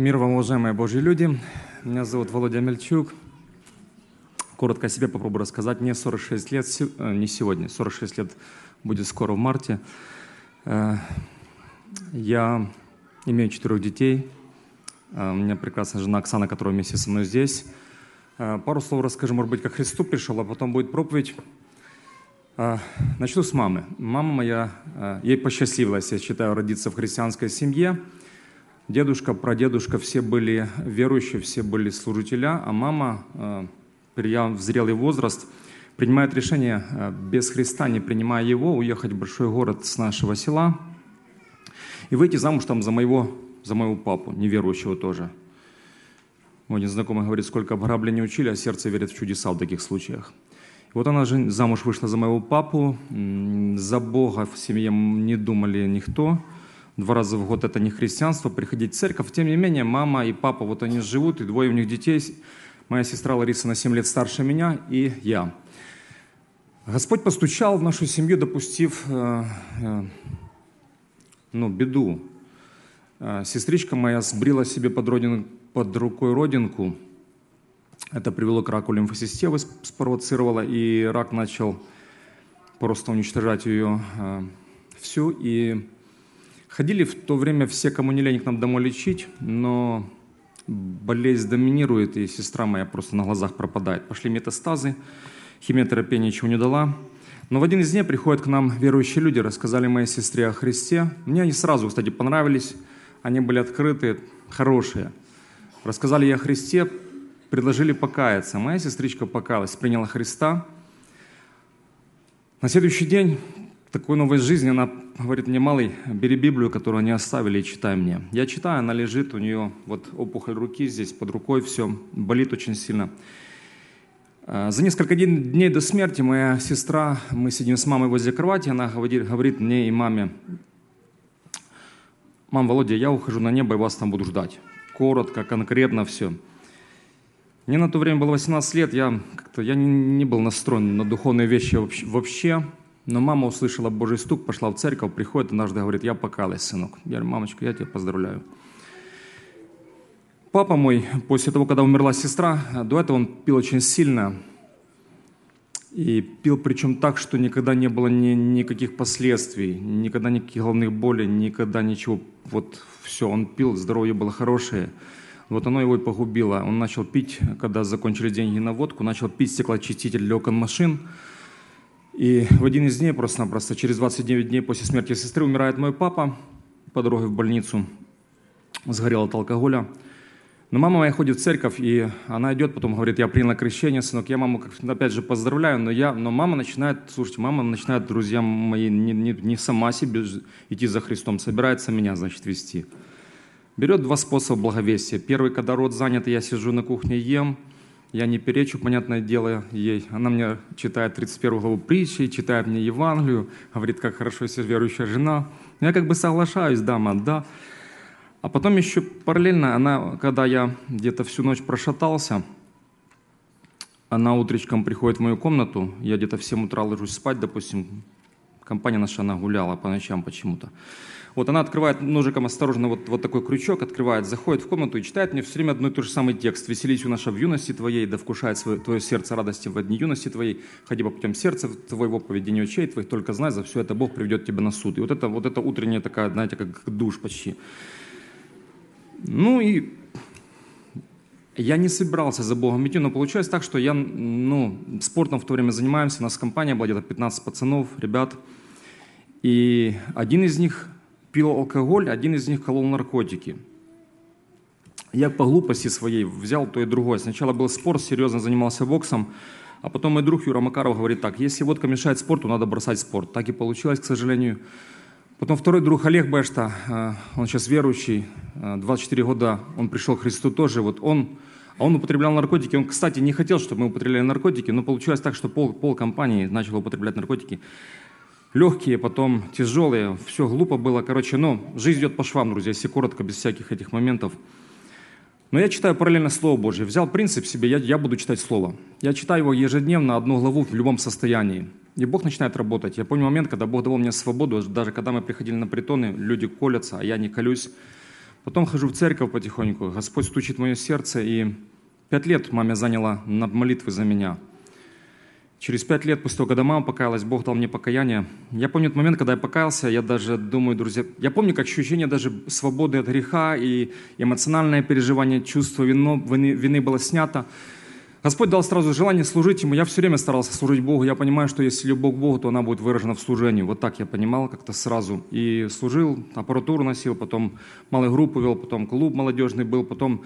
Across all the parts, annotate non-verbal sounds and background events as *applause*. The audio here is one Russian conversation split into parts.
Мир вам, уважаемые Божьи люди. Меня зовут Володя Мельчук. Коротко о себе попробую рассказать. Мне 46 лет, э, не сегодня, 46 лет будет скоро в марте. Э, я имею четырех детей. Э, у меня прекрасная жена Оксана, которая вместе со мной здесь. Пару слов расскажу, может быть, как Христу пришел, а потом будет проповедь. Начну с мамы. Мама моя, ей посчастливилось, я считаю, родиться в христианской семье – Дедушка, прадедушка все были верующие, все были служителя, а мама, э, придя в зрелый возраст, принимает решение э, без Христа, не принимая его, уехать в большой город с нашего села и выйти замуж там за моего, за моего папу, неверующего тоже. Мой незнакомый говорит, сколько обграблений учили, а сердце верит в чудеса в таких случаях. Вот она же замуж вышла за моего папу, за Бога в семье не думали никто – два раза в год это не христианство, приходить в церковь. Тем не менее, мама и папа, вот они живут, и двое у них детей. Моя сестра Лариса на 7 лет старше меня, и я. Господь постучал в нашу семью, допустив э, э, ну, беду. Э, сестричка моя сбрила себе под, родин, под рукой родинку. Это привело к раку лимфосистемы, спровоцировало, и рак начал просто уничтожать ее э, всю. И Ходили в то время все, кому не лень, к нам домой лечить, но болезнь доминирует, и сестра моя просто на глазах пропадает. Пошли метастазы, химиотерапия ничего не дала. Но в один из дней приходят к нам верующие люди, рассказали моей сестре о Христе. Мне они сразу, кстати, понравились, они были открыты, хорошие. Рассказали ей о Христе, предложили покаяться. Моя сестричка покаялась, приняла Христа. На следующий день такой новой жизни, она говорит мне, малый, бери Библию, которую они оставили, и читай мне. Я читаю, она лежит, у нее вот опухоль руки здесь, под рукой все, болит очень сильно. А, за несколько дней до смерти моя сестра, мы сидим с мамой возле кровати, она говорит, говорит мне и маме, «Мам, Володя, я ухожу на небо и вас там буду ждать». Коротко, конкретно все. Мне на то время было 18 лет, я, как-то, я не, не был настроен на духовные вещи вообще. Но мама услышала Божий стук, пошла в церковь, приходит однажды, говорит, я покалась, сынок. Я говорю, мамочка, я тебя поздравляю. Папа мой, после того, когда умерла сестра, до этого он пил очень сильно. И пил причем так, что никогда не было ни, никаких последствий, никогда никаких головных болей, никогда ничего. Вот все, он пил, здоровье было хорошее. Вот оно его и погубило. Он начал пить, когда закончили деньги на водку, начал пить стеклоочиститель для окон машин – и в один из дней, просто-напросто, через 29 дней после смерти сестры, умирает мой папа по дороге в больницу, сгорел от алкоголя. Но мама моя ходит в церковь, и она идет, потом говорит, я приняла крещение, сынок, я маму, опять же, поздравляю, но, я, но мама начинает, слушайте, мама начинает, друзья мои, не, не, не сама себе идти за Христом, собирается меня, значит, вести. Берет два способа благовестия. Первый, когда рот занят, я сижу на кухне, ем – я не перечу, понятное дело, ей. Она мне читает 31 главу притчи, читает мне Евангелию, говорит, как хорошо, если верующая жена. Я как бы соглашаюсь, да, мам, да. А потом еще параллельно, она, когда я где-то всю ночь прошатался, она утречком приходит в мою комнату, я где-то в 7 утра ложусь спать, допустим, компания наша, она гуляла по ночам почему-то. Вот она открывает ножиком осторожно вот, вот такой крючок, открывает, заходит в комнату и читает мне все время одно и тот же самый текст. «Веселись, наша в юности твоей, да вкушает свое, твое сердце радости в дни юности твоей, ходи по путям сердца твоего, поведения очей твоих, только знай, за все это Бог приведет тебя на суд». И вот это, вот это утренняя такая, знаете, как душ почти. Ну и я не собирался за Богом идти, но получилось так, что я, ну, спортом в то время занимаемся, у нас компания была где-то 15 пацанов, ребят, и один из них пил алкоголь, один из них колол наркотики. Я по глупости своей взял то и другое. Сначала был спорт, серьезно занимался боксом, а потом мой друг Юра Макаров говорит так, если водка мешает спорту, надо бросать спорт. Так и получилось, к сожалению. Потом второй друг Олег Бешта, э, он сейчас верующий, 24 э, года, он пришел к Христу тоже, вот он, а он употреблял наркотики, он, кстати, не хотел, чтобы мы употребляли наркотики, но получилось так, что пол, пол компании начало употреблять наркотики легкие, потом тяжелые, все глупо было, короче, ну, жизнь идет по швам, друзья, если коротко, без всяких этих моментов. Но я читаю параллельно Слово Божье. Взял принцип себе, я, я буду читать Слово. Я читаю его ежедневно, одну главу в любом состоянии. И Бог начинает работать. Я помню момент, когда Бог давал мне свободу, даже когда мы приходили на притоны, люди колятся, а я не колюсь. Потом хожу в церковь потихоньку, Господь стучит в мое сердце, и пять лет маме заняла на молитвы за меня. Через пять лет после того, когда мама покаялась, Бог дал мне покаяние. Я помню тот момент, когда я покаялся, я даже думаю, друзья, я помню как ощущение даже свободы от греха и эмоциональное переживание, чувство вины, вины, вины было снято. Господь дал сразу желание служить Ему. Я все время старался служить Богу. Я понимаю, что если любовь к Богу, то она будет выражена в служении. Вот так я понимал как-то сразу. И служил, аппаратуру носил, потом малую группу вел, потом клуб молодежный был, потом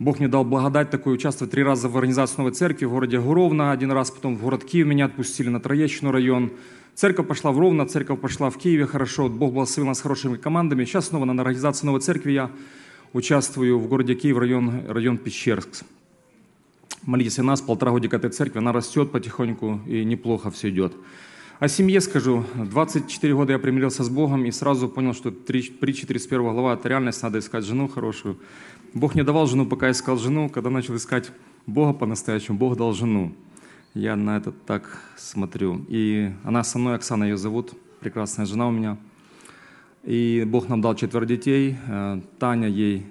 Бог мне дал благодать такую, участвовать три раза в организации новой церкви в городе Гуровна один раз, потом в город Киев меня отпустили на Троещину район. Церковь пошла в Ровно, церковь пошла в Киеве хорошо, Бог благословил нас хорошими командами. Сейчас снова на организации новой церкви я участвую в городе Киев, район, район Пещерск. Молитесь о нас, полтора годика этой церкви, она растет потихоньку и неплохо все идет. О семье скажу. 24 года я примирился с Богом и сразу понял, что притча 31 глава – это реальность, надо искать жену хорошую. Бог не давал жену, пока искал жену. Когда начал искать Бога по-настоящему, Бог дал жену. Я на это так смотрю. И она со мной, Оксана ее зовут, прекрасная жена у меня. И Бог нам дал четверо детей. Э, Таня, ей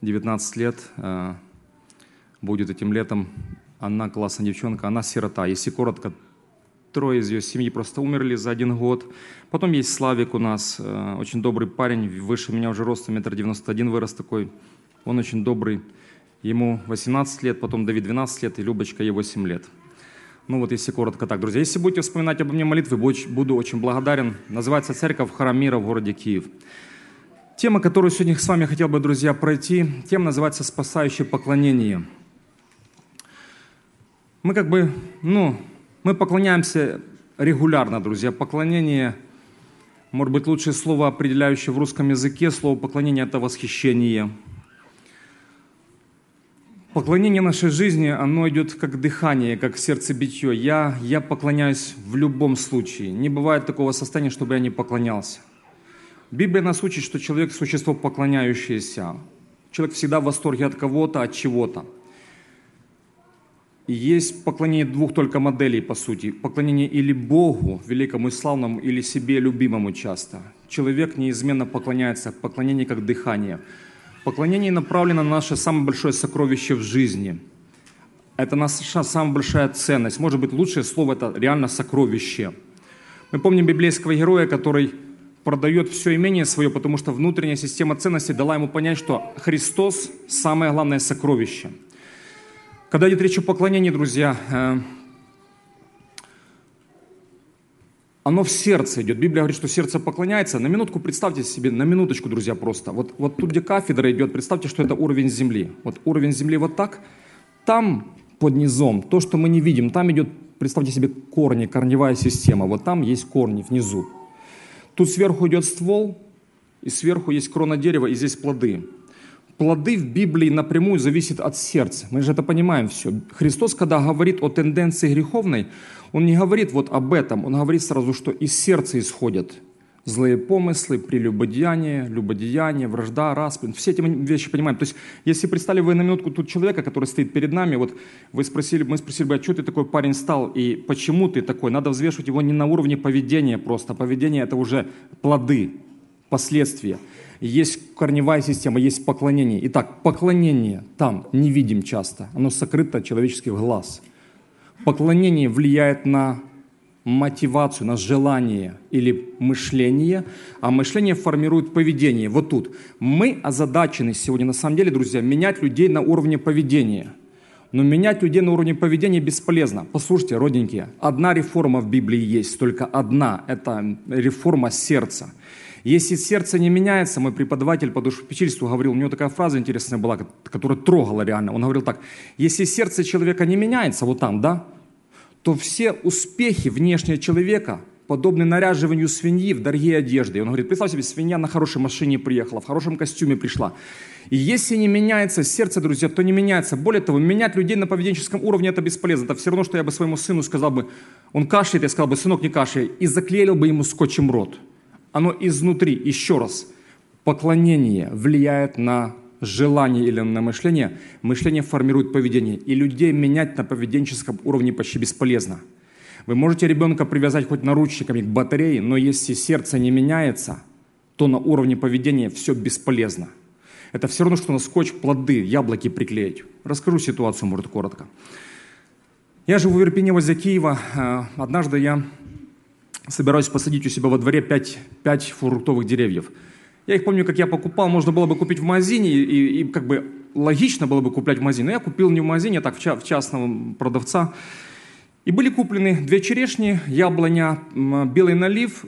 19 лет, э, будет этим летом. Она классная девчонка, она сирота. Если коротко, трое из ее семьи просто умерли за один год. Потом есть Славик у нас, э, очень добрый парень, выше меня уже ростом, метр девяносто один вырос такой. Он очень добрый. Ему 18 лет, потом Давид 12 лет, и Любочка ей 8 лет. Ну вот если коротко так, друзья. Если будете вспоминать обо мне молитвы, буду очень благодарен. Называется «Церковь Храм Мира» в городе Киев. Тема, которую сегодня с вами хотел бы, друзья, пройти, тема называется «Спасающее поклонение». Мы как бы, ну, мы поклоняемся регулярно, друзья. Поклонение, может быть, лучшее слово, определяющее в русском языке. Слово поклонение – это восхищение. Поклонение нашей жизни, оно идет как дыхание, как сердцебитье. Я, я поклоняюсь в любом случае. Не бывает такого состояния, чтобы я не поклонялся. Библия нас учит, что человек – существо поклоняющееся. Человек всегда в восторге от кого-то, от чего-то. И есть поклонение двух только моделей, по сути. Поклонение или Богу, великому и славному, или себе любимому часто. Человек неизменно поклоняется, поклонение как дыхание. Поклонение направлено на наше самое большое сокровище в жизни. Это наша самая большая ценность. Может быть, лучшее слово – это реально сокровище. Мы помним библейского героя, который продает все имение свое, потому что внутренняя система ценностей дала ему понять, что Христос – самое главное сокровище – когда идет речь о поклонении, друзья, э, оно в сердце идет. Библия говорит, что сердце поклоняется. На минутку представьте себе, на минуточку, друзья, просто. Вот, вот тут, где кафедра идет, представьте, что это уровень земли. Вот уровень земли вот так. Там под низом, то, что мы не видим, там идет, представьте себе, корни, корневая система. Вот там есть корни внизу. Тут сверху идет ствол, и сверху есть крона дерева, и здесь плоды плоды в Библии напрямую зависят от сердца. Мы же это понимаем все. Христос, когда говорит о тенденции греховной, Он не говорит вот об этом, Он говорит сразу, что из сердца исходят злые помыслы, прелюбодеяние, любодеяние, вражда, расприн. Все эти вещи понимаем. То есть, если представили вы на минутку тут человека, который стоит перед нами, вот вы спросили, мы спросили бы, а что ты такой парень стал и почему ты такой? Надо взвешивать его не на уровне поведения просто. Поведение – это уже плоды, последствия есть корневая система, есть поклонение. Итак, поклонение там не видим часто, оно сокрыто от человеческих глаз. Поклонение влияет на мотивацию, на желание или мышление, а мышление формирует поведение. Вот тут. Мы озадачены сегодня, на самом деле, друзья, менять людей на уровне поведения. Но менять людей на уровне поведения бесполезно. Послушайте, родненькие, одна реформа в Библии есть, только одна. Это реформа сердца. Если сердце не меняется, мой преподаватель по душепечительству говорил, у него такая фраза интересная была, которая трогала реально. Он говорил так, если сердце человека не меняется, вот там, да, то все успехи внешнего человека подобны наряживанию свиньи в дорогие одежды. И он говорит, представь себе, свинья на хорошей машине приехала, в хорошем костюме пришла. И если не меняется сердце, друзья, то не меняется. Более того, менять людей на поведенческом уровне это бесполезно. Это все равно, что я бы своему сыну сказал бы, он кашляет, я сказал бы, сынок, не кашляй, и заклеил бы ему скотчем рот оно изнутри, еще раз, поклонение влияет на желание или на мышление, мышление формирует поведение. И людей менять на поведенческом уровне почти бесполезно. Вы можете ребенка привязать хоть наручниками к батарее, но если сердце не меняется, то на уровне поведения все бесполезно. Это все равно, что на скотч плоды, яблоки приклеить. Расскажу ситуацию, может, коротко. Я живу в Ирпене возле Киева. Э, однажды я собираюсь посадить у себя во дворе 5, 5 фруктовых деревьев. Я их помню, как я покупал, можно было бы купить в магазине, и, и, как бы логично было бы куплять в магазине. Но я купил не в магазине, а так в, ча, в частного продавца. И были куплены две черешни, яблоня, белый налив,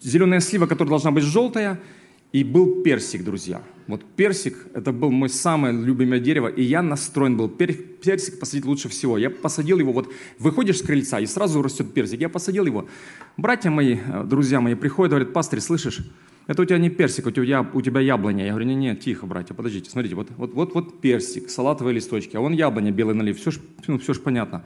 зеленая слива, которая должна быть желтая, и был персик, друзья. Вот персик, это был мой самое любимое дерево, и я настроен был. Персик посадить лучше всего. Я посадил его, вот выходишь с крыльца, и сразу растет персик. Я посадил его. Братья мои, э, друзья мои приходят, говорят, пастырь, слышишь, это у тебя не персик, у тебя, у тебя яблоня. Я говорю, не, не, тихо, братья, подождите, смотрите, вот, вот, вот, вот персик, салатовые листочки, а вон яблоня, белый налив, все ж, ну, все ж понятно.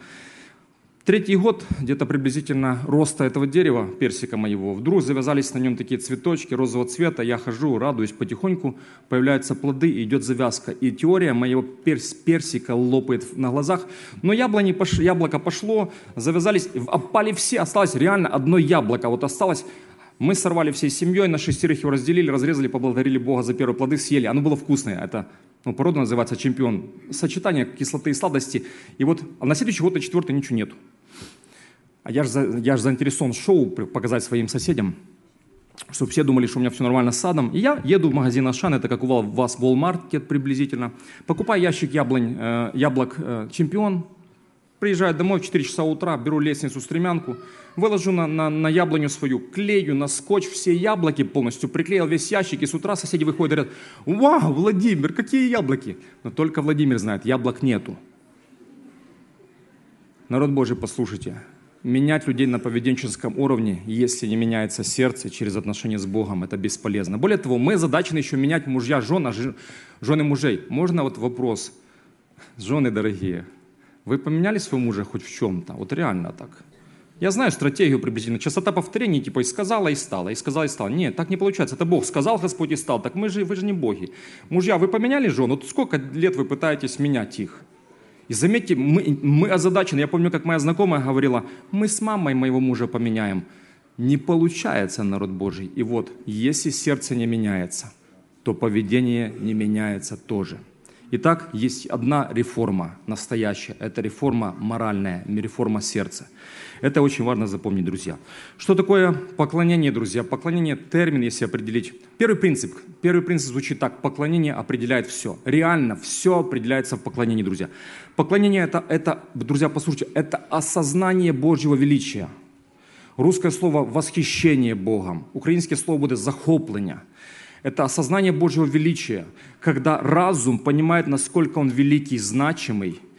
Третий год, где-то приблизительно роста этого дерева, персика моего, вдруг завязались на нем такие цветочки розового цвета, я хожу, радуюсь потихоньку, появляются плоды, идет завязка. И теория моего перс персика лопает на глазах, но яблони пош яблоко пошло, завязались, опали все, осталось реально одно яблоко, вот осталось, мы сорвали всей семьей, на шестерых его разделили, разрезали, поблагодарили Бога за первые плоды, съели. Оно было вкусное. Это ну, порода называется чемпион. Сочетание кислоты и сладости. И вот а на следующий год, на четвертый, ничего нету. А я же, я же заинтересован шоу показать своим соседям, чтобы все думали, что у меня все нормально с садом. И я еду в магазин Ашан, это как у вас Walmart приблизительно, покупаю ящик яблонь, э, яблок э, «Чемпион», приезжаю домой в 4 часа утра, беру лестницу, стремянку, выложу на, на, на яблоню свою, клею на скотч все яблоки полностью, приклеил весь ящик, и с утра соседи выходят и говорят, «Вау, Владимир, какие яблоки!» Но только Владимир знает, яблок нету. Народ Божий, послушайте, менять людей на поведенческом уровне, если не меняется сердце через отношения с Богом, это бесполезно. Более того, мы задачены еще менять мужья, жен, жены мужей. Можно вот вопрос, жены дорогие, вы поменяли своего мужа хоть в чем-то? Вот реально так. Я знаю стратегию приблизительно. Частота повторений, типа, и сказала, и стала, и сказала, и стала. Нет, так не получается. Это Бог сказал, Господь и стал. Так мы же, вы же не боги. Мужья, вы поменяли жен? Вот сколько лет вы пытаетесь менять их? И заметьте, мы, мы озадачены. Я помню, как моя знакомая говорила, мы с мамой моего мужа поменяем. Не получается, народ Божий. И вот, если сердце не меняется, то поведение не меняется тоже. Итак, есть одна реформа настоящая. Это реформа моральная, реформа сердца. Это очень важно запомнить, друзья. Что такое поклонение, друзья? Поклонение – термин, если определить. Первый принцип. Первый принцип звучит так. Поклонение определяет все. Реально все определяется в поклонении, друзья. Поклонение это, – это, друзья, послушайте, это осознание Божьего величия. Русское слово «восхищение Богом». Украинское слово будет «захоплення». Это осознание Божьего величия, когда разум понимает, насколько он великий, значимый –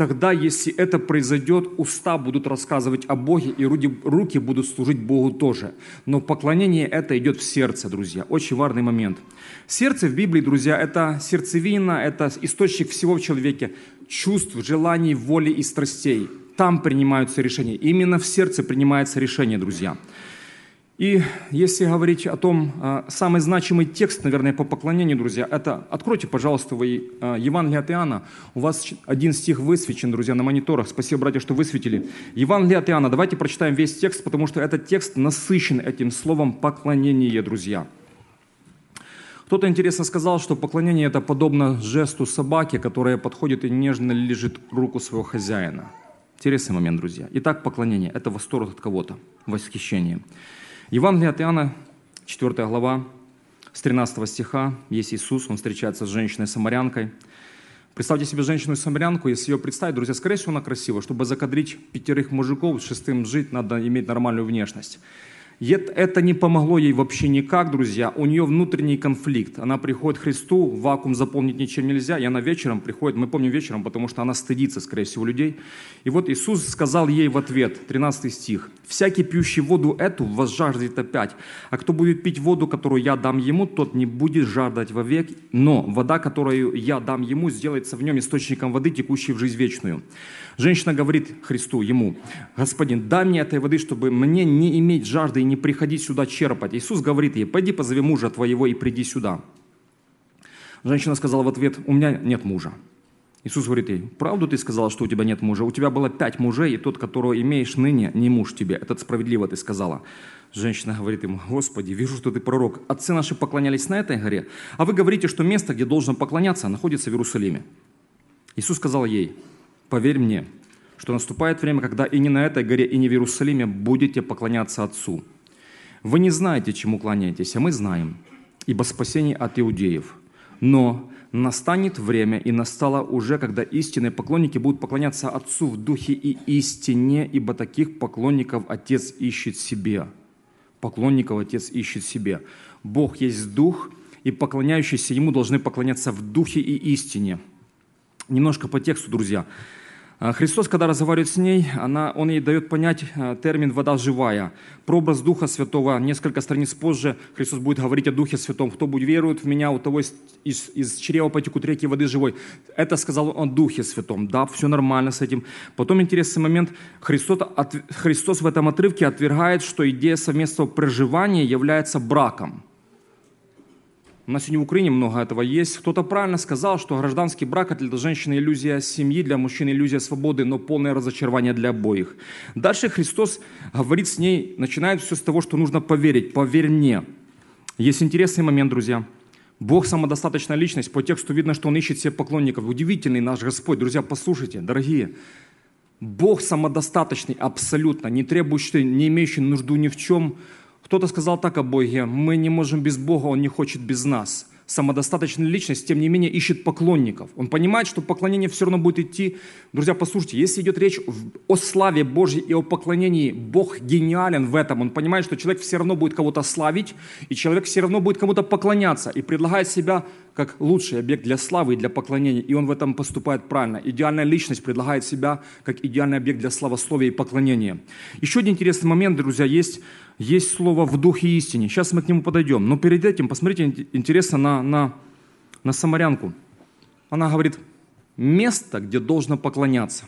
Тогда, если это произойдет, уста будут рассказывать о Боге, и руки будут служить Богу тоже. Но поклонение это идет в сердце, друзья. Очень важный момент. Сердце в Библии, друзья, это сердцевина, это источник всего в человеке, чувств, желаний, воли и страстей. Там принимаются решения. Именно в сердце принимается решение, друзья. И если говорить о том, а, самый значимый текст, наверное, по поклонению, друзья, это, откройте, пожалуйста, вы а, Евангелие от Иоанна. У вас один стих высвечен, друзья, на мониторах. Спасибо, братья, что высветили. Евангелие от Иоанна. Давайте прочитаем весь текст, потому что этот текст насыщен этим словом поклонение, друзья. Кто-то интересно сказал, что поклонение это подобно жесту собаки, которая подходит и нежно лежит руку своего хозяина. Интересный момент, друзья. Итак, поклонение – это восторг от кого-то, восхищение. Евангелие от Иоанна, 4 глава, с 13 стиха, есть Иисус, он встречается с женщиной-самарянкой. Представьте себе женщину-самарянку, если ее представить, друзья, скорее всего, она красива. Чтобы закадрить пятерых мужиков, шестым жить, надо иметь нормальную внешность. Это не помогло ей вообще никак, друзья. У нее внутренний конфликт. Она приходит к Христу, вакуум заполнить ничем нельзя, и она вечером приходит, мы помним вечером, потому что она стыдится, скорее всего, людей. И вот Иисус сказал ей в ответ, 13 стих, «Всякий пьющий воду эту возжаждет опять, а кто будет пить воду, которую я дам ему, тот не будет жаждать вовек, но вода, которую я дам ему, сделается в нем источником воды, текущей в жизнь вечную». Женщина говорит Христу, ему, «Господин, дай мне этой воды, чтобы мне не иметь жажды и не приходить сюда черпать». Иисус говорит ей, «Пойди позови мужа твоего и приди сюда». Женщина сказала в ответ, «У меня нет мужа». Иисус говорит ей, правду ты сказала, что у тебя нет мужа? У тебя было пять мужей, и тот, которого имеешь ныне, не муж тебе. Это справедливо ты сказала. Женщина говорит ему, Господи, вижу, что ты пророк. Отцы наши поклонялись на этой горе, а вы говорите, что место, где должен поклоняться, находится в Иерусалиме. Иисус сказал ей, поверь мне, что наступает время, когда и не на этой горе, и не в Иерусалиме будете поклоняться Отцу. Вы не знаете, чему клоняетесь, а мы знаем, ибо спасение от иудеев. Но настанет время, и настало уже, когда истинные поклонники будут поклоняться Отцу в духе и истине, ибо таких поклонников Отец ищет себе. Поклонников Отец ищет себе. Бог есть Дух, и поклоняющиеся Ему должны поклоняться в духе и истине. Немножко по тексту, друзья. А Христос, когда разговаривает с ней, она, Он ей дает понять э, термин «вода живая». Прообраз Духа Святого. Несколько страниц позже Христос будет говорить о Духе Святом. «Кто будет верует в Меня, у того из, из, из чрева потекут реки воды живой». Это сказал Он о Духе Святом. Да, все нормально с этим. Потом интересный момент. Христос, от, Христос в этом отрывке отвергает, что идея совместного проживания является браком – у нас сегодня в Украине много этого есть. Кто-то правильно сказал, что гражданский брак – это для женщины иллюзия семьи, для мужчины иллюзия свободы, но полное разочарование для обоих. Дальше Христос говорит с ней, начинает все с того, что нужно поверить. «Поверь мне». Есть интересный момент, друзья. Бог самодостаточная личность. По тексту видно, что Он ищет себе поклонников. Удивительный наш Господь. Друзья, послушайте, дорогие. Бог самодостаточный абсолютно, не требующий, не имеющий нужду ни в чем, кто-то сказал так о Боге, мы не можем без Бога, Он не хочет без нас. Самодостаточная личность, тем не менее, ищет поклонников. Он понимает, что поклонение все равно будет идти. Друзья, послушайте, если идет речь о славе Божьей и о поклонении, Бог гениален в этом. Он понимает, что человек все равно будет кого-то славить, и человек все равно будет кому-то поклоняться, и предлагает себя как лучший объект для славы и для поклонения, и он в этом поступает правильно. Идеальная личность предлагает себя как идеальный объект для славословия и поклонения. Еще один интересный момент, друзья, есть есть слово в духе истине. Сейчас мы к нему подойдем. Но перед этим посмотрите, интересно, на, на, на самарянку. Она говорит, место, где должно поклоняться.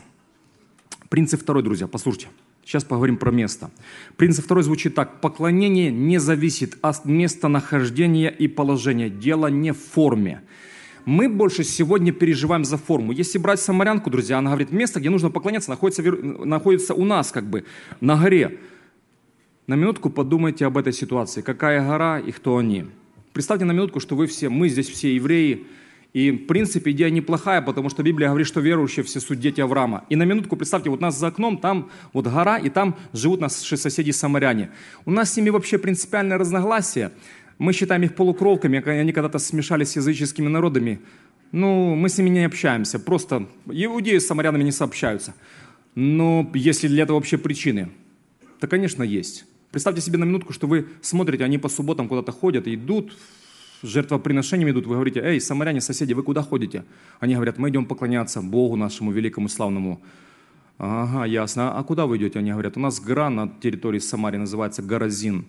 Принцип второй, друзья, послушайте. Сейчас поговорим про место. Принцип второй звучит так. Поклонение не зависит от местонахождения и положения. Дело не в форме. Мы больше сегодня переживаем за форму. Если брать самарянку, друзья, она говорит, место, где нужно поклоняться, находится, находится у нас, как бы, на горе. На минутку подумайте об этой ситуации. Какая гора и кто они? Представьте на минутку, что вы все, мы здесь все евреи, и, в принципе, идея неплохая, потому что Библия говорит, что верующие все суть дети Авраама. И на минутку представьте, вот нас за окном, там вот гора, и там живут наши соседи-самаряне. У нас с ними вообще принципиальное разногласие. Мы считаем их полукровками, они когда-то смешались с языческими народами. Ну, мы с ними не общаемся, просто иудеи с самарянами не сообщаются. Но есть ли для этого вообще причины? Да, конечно, есть. Представьте себе на минутку, что вы смотрите, они по субботам куда-то ходят, идут, жертвоприношением идут, вы говорите, эй, самаряне, соседи, вы куда ходите? Они говорят, мы идем поклоняться Богу нашему великому славному. Ага, ясно. А куда вы идете? Они говорят, у нас гора на территории Самарии называется Горазин.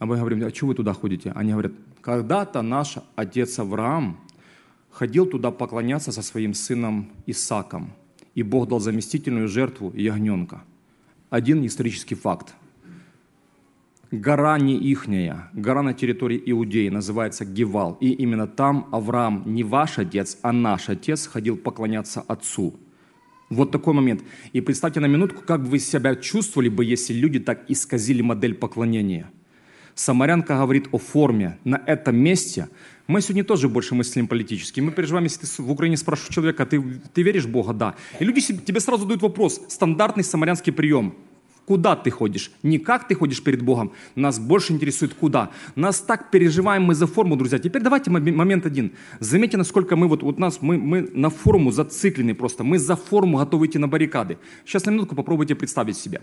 А мы говорим, а чего вы туда ходите? Они говорят, когда-то наш отец Авраам ходил туда поклоняться со своим сыном Исаком, и Бог дал заместительную жертву ягненка. Один исторический факт. Гора не ихняя, гора на территории Иудеи, называется Гевал. И именно там Авраам, не ваш отец, а наш отец, ходил поклоняться отцу. Вот такой момент. И представьте на минутку, как бы вы себя чувствовали бы, если люди так исказили модель поклонения. Самарянка говорит о форме. На этом месте мы сегодня тоже больше мыслим политически. Мы переживаем, если ты в Украине спрашиваешь человека, ты, ты веришь в Бога? Да. И люди тебе сразу дают вопрос. Стандартный самарянский прием – Куда ты ходишь? Не как ты ходишь перед Богом. Нас больше интересует куда. Нас так переживаем мы за форму, друзья. Теперь давайте момент один. Заметьте, насколько мы вот, вот нас, мы, мы на форму зациклены просто. Мы за форму готовы идти на баррикады. Сейчас на минутку попробуйте представить себе.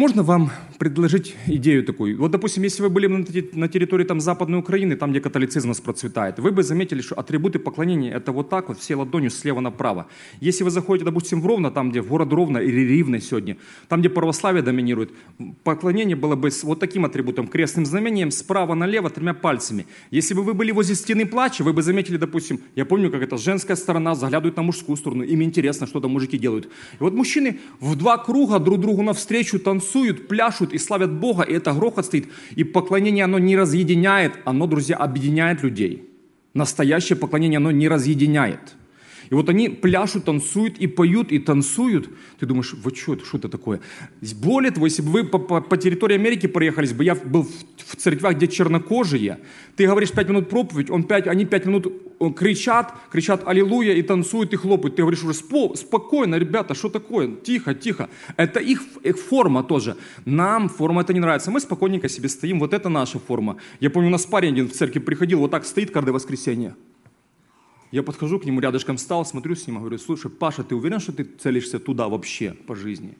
Можно вам предложить идею такую? Вот, допустим, если вы были на территории там, Западной Украины, там, где католицизм процветает, вы бы заметили, что атрибуты поклонения – это вот так вот, все ладонью слева направо. Если вы заходите, допустим, в Ровно, там, где в город Ровно или Ривно сегодня, там, где православие доминирует, поклонение было бы с вот таким атрибутом, крестным знамением, справа налево, тремя пальцами. Если бы вы были возле стены плача, вы бы заметили, допустим, я помню, как это женская сторона заглядывает на мужскую сторону, им интересно, что там мужики делают. И вот мужчины в два круга друг другу навстречу танцуют, танцуют, пляшут и славят Бога, и это грохот стоит. И поклонение, оно не разъединяет, оно, друзья, объединяет людей. Настоящее поклонение, оно не разъединяет. И вот они пляшут, танцуют и поют, и танцуют. Ты думаешь, вот что это, что это такое? Более того, если бы вы по, по, по территории Америки проехались бы, я был в, в церквях, где чернокожие, ты говоришь пять минут проповедь, он пять, они пять минут кричат, кричат «Аллилуйя» и танцуют, и хлопают. Ты говоришь уже Спо, спокойно, ребята, что такое? Тихо, тихо. Это их, их форма тоже. Нам форма это не нравится. Мы спокойненько себе стоим, вот это наша форма. Я помню, у нас парень один в церкви приходил, вот так стоит каждое воскресенье. Я подхожу к нему, рядышком встал, смотрю с ним, говорю, слушай, Паша, ты уверен, что ты целишься туда вообще по жизни?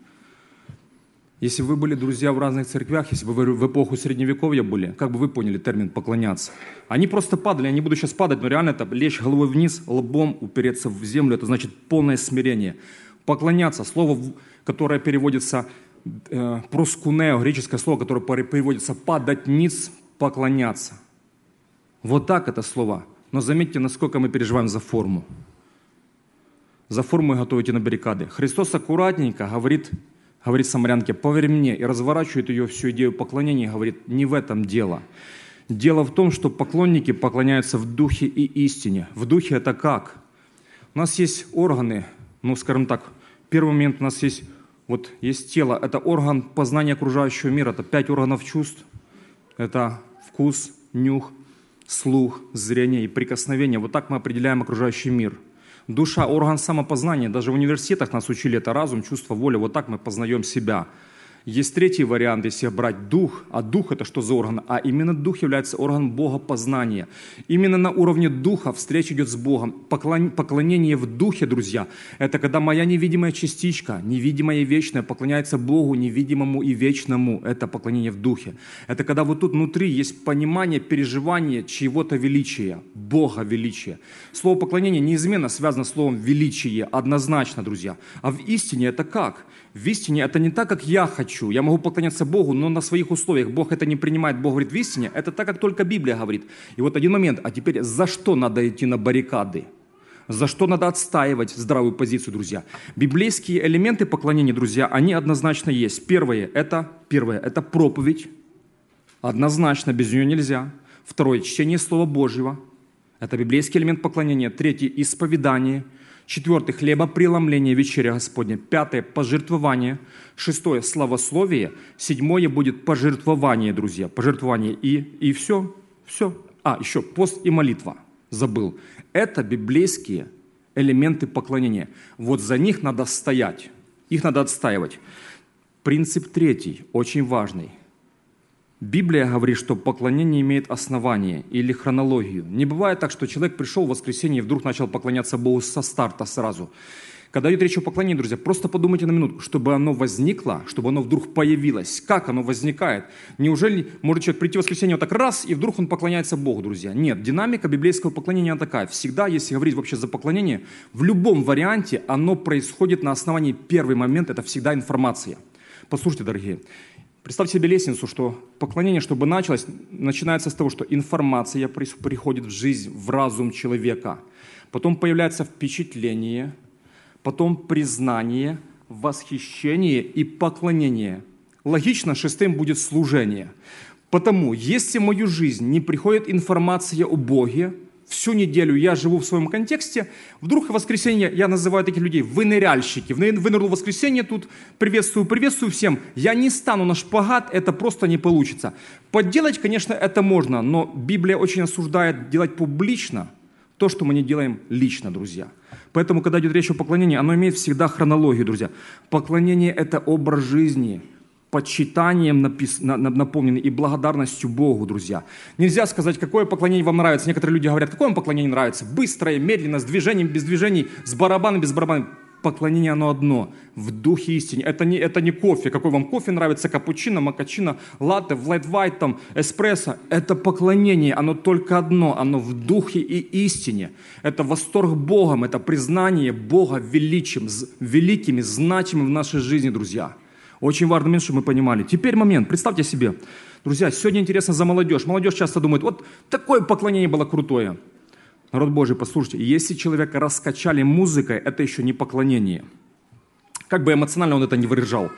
Если вы были друзья в разных церквях, если бы вы в эпоху Средневековья были, как бы вы поняли термин «поклоняться»? Они просто падали, я не буду сейчас падать, но реально это лечь головой вниз, лбом упереться в землю, это значит полное смирение. Поклоняться, слово, которое переводится э, проскунео, греческое слово, которое переводится «падать низ», «поклоняться». Вот так это слово – но заметьте, насколько мы переживаем за форму. За форму и готовите на баррикады. Христос аккуратненько говорит, говорит самарянке, поверь мне, и разворачивает ее всю идею поклонения, говорит, не в этом дело. Дело в том, что поклонники поклоняются в духе и истине. В духе это как? У нас есть органы, ну, скажем так, первый момент у нас есть, вот есть тело, это орган познания окружающего мира, это пять органов чувств, это вкус, нюх, слух, зрение и прикосновение. Вот так мы определяем окружающий мир. Душа – орган самопознания. Даже в университетах нас учили это разум, чувство, воля. Вот так мы познаем себя – есть третий вариант, если брать дух, а дух это что за орган? А именно дух является органом Бога познания. Именно на уровне духа встреча идет с Богом. Поклонение в духе, друзья, это когда моя невидимая частичка, невидимая и вечная, поклоняется Богу невидимому и вечному. Это поклонение в духе. Это когда вот тут внутри есть понимание, переживание чьего-то величия, Бога величия. Слово поклонение неизменно связано с словом величие, однозначно, друзья. А в истине это как? В истине это не так, как я хочу. Я могу поклоняться Богу, но на своих условиях. Бог это не принимает. Бог говорит в истине. Это так, как только Библия говорит. И вот один момент. А теперь за что надо идти на баррикады? За что надо отстаивать здравую позицию, друзья? Библейские элементы поклонения, друзья, они однозначно есть. Первое – это, первое, это проповедь. Однозначно, без нее нельзя. Второе – чтение Слова Божьего. Это библейский элемент поклонения. Третье – исповедание – Четвертое – хлебопреломление вечеря Господня. Пятое – пожертвование. Шестое – славословие. Седьмое будет пожертвование, друзья. Пожертвование и, и все. Все. А, еще пост и молитва. Забыл. Это библейские элементы поклонения. Вот за них надо стоять. Их надо отстаивать. Принцип третий, очень важный. Библия говорит, что поклонение имеет основание или хронологию. Не бывает так, что человек пришел в воскресенье и вдруг начал поклоняться Богу со старта сразу. Когда идет речь о поклонении, друзья, просто подумайте на минутку, чтобы оно возникло, чтобы оно вдруг появилось. Как оно возникает? Неужели может человек прийти в воскресенье вот так раз, и вдруг он поклоняется Богу, друзья? Нет, динамика библейского поклонения такая. Всегда, если говорить вообще за поклонение, в любом варианте оно происходит на основании первый момент, это всегда информация. Послушайте, дорогие, Представьте себе лестницу, что поклонение, чтобы началось, начинается с того, что информация приходит в жизнь, в разум человека. Потом появляется впечатление, потом признание, восхищение и поклонение. Логично, шестым будет служение. Потому, если в мою жизнь не приходит информация о Боге, всю неделю я живу в своем контексте, вдруг в воскресенье я называю таких людей выныряльщики. Вынырнул в воскресенье тут, приветствую, приветствую всем. Я не стану на шпагат, это просто не получится. Подделать, конечно, это можно, но Библия очень осуждает делать публично то, что мы не делаем лично, друзья. Поэтому, когда идет речь о поклонении, оно имеет всегда хронологию, друзья. Поклонение – это образ жизни – почитанием напис... наполнены и благодарностью Богу, друзья. Нельзя сказать, какое поклонение вам нравится. Некоторые люди говорят, какое вам поклонение нравится? Быстрое, медленно, с движением, без движений, с барабаном, без барабана. Поклонение оно одно, в духе истине. Это не, это не кофе. Какой вам кофе нравится? Капучино, макачино, латте, флайт вайт, там, эспрессо. Это поклонение, оно только одно. Оно в духе и истине. Это восторг Богом, это признание Бога величием, великими, значимым в нашей жизни, друзья. Очень важный момент, чтобы мы понимали. Теперь момент, представьте себе. Друзья, сегодня интересно за молодежь. Молодежь часто думает, вот такое поклонение было крутое. Народ Божий, послушайте, если человека раскачали музыкой, это еще не поклонение. Как бы эмоционально он это не выражал.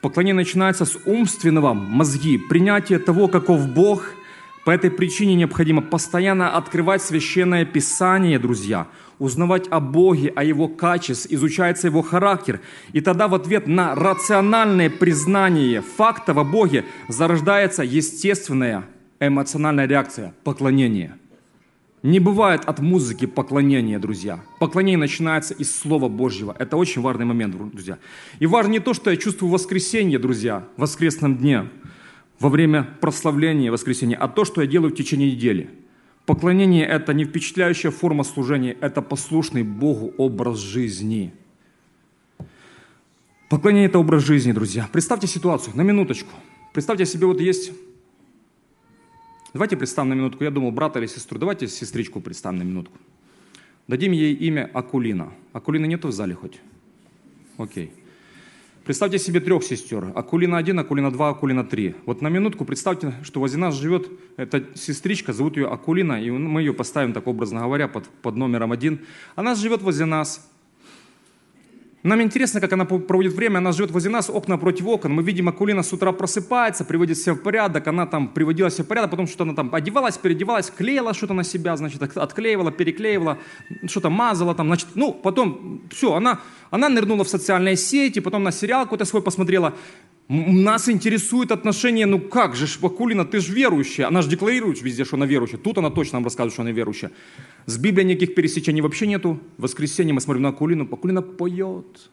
Поклонение начинается с умственного мозги, принятия того, каков Бог, По этой причине необходимо постоянно открывать священное писание, друзья, узнавать о Боге, о Его качестве, изучается Его характер. И тогда в ответ на рациональное признание фактов о Боге зарождается естественная эмоциональная реакция – поклонение. Не бывает от музыки поклонения, друзья. Поклонение начинается из Слова Божьего. Это очень важный момент, друзья. И важно не то, что я чувствую воскресенье, друзья, в воскресном дне – во время прославления воскресения, а то, что я делаю в течение недели. Поклонение – это не впечатляющая форма служения, это послушный Богу образ жизни. Поклонение – это образ жизни, друзья. Представьте ситуацию, на минуточку. Представьте себе, вот есть... Давайте представим на минутку, я думал, брата или сестру. Давайте сестричку представим на минутку. Дадим ей имя Акулина. Акулина нету в зале хоть? Окей. Представьте себе трех сестер. Акулина 1, Акулина 2, Акулина 3. Вот на минутку представьте, что возле нас живет эта сестричка, зовут ее Акулина, и мы ее поставим, так образно говоря, под, под номером один. Она живет возле нас. Нам интересно, как она проводит время. Она живет возле нас, окна против окон. Мы видим, Акулина с утра просыпается, приводит себя в порядок. Она там приводила себя в порядок, потом что-то она там одевалась, переодевалась, клеила что-то на себя, значит, отклеивала, переклеивала, что-то мазала там, значит, ну, потом все, она, она нырнула в социальные сети, потом на сериал какой-то свой посмотрела. Нас интересует отношение, ну как же, Акулина, ты же верующая. Она же декларирует везде, что она верующая. Тут она точно нам рассказывает, что она верующая. С Библией никаких пересечений вообще нету. В воскресенье мы смотрим на Акулину. Акулина поет.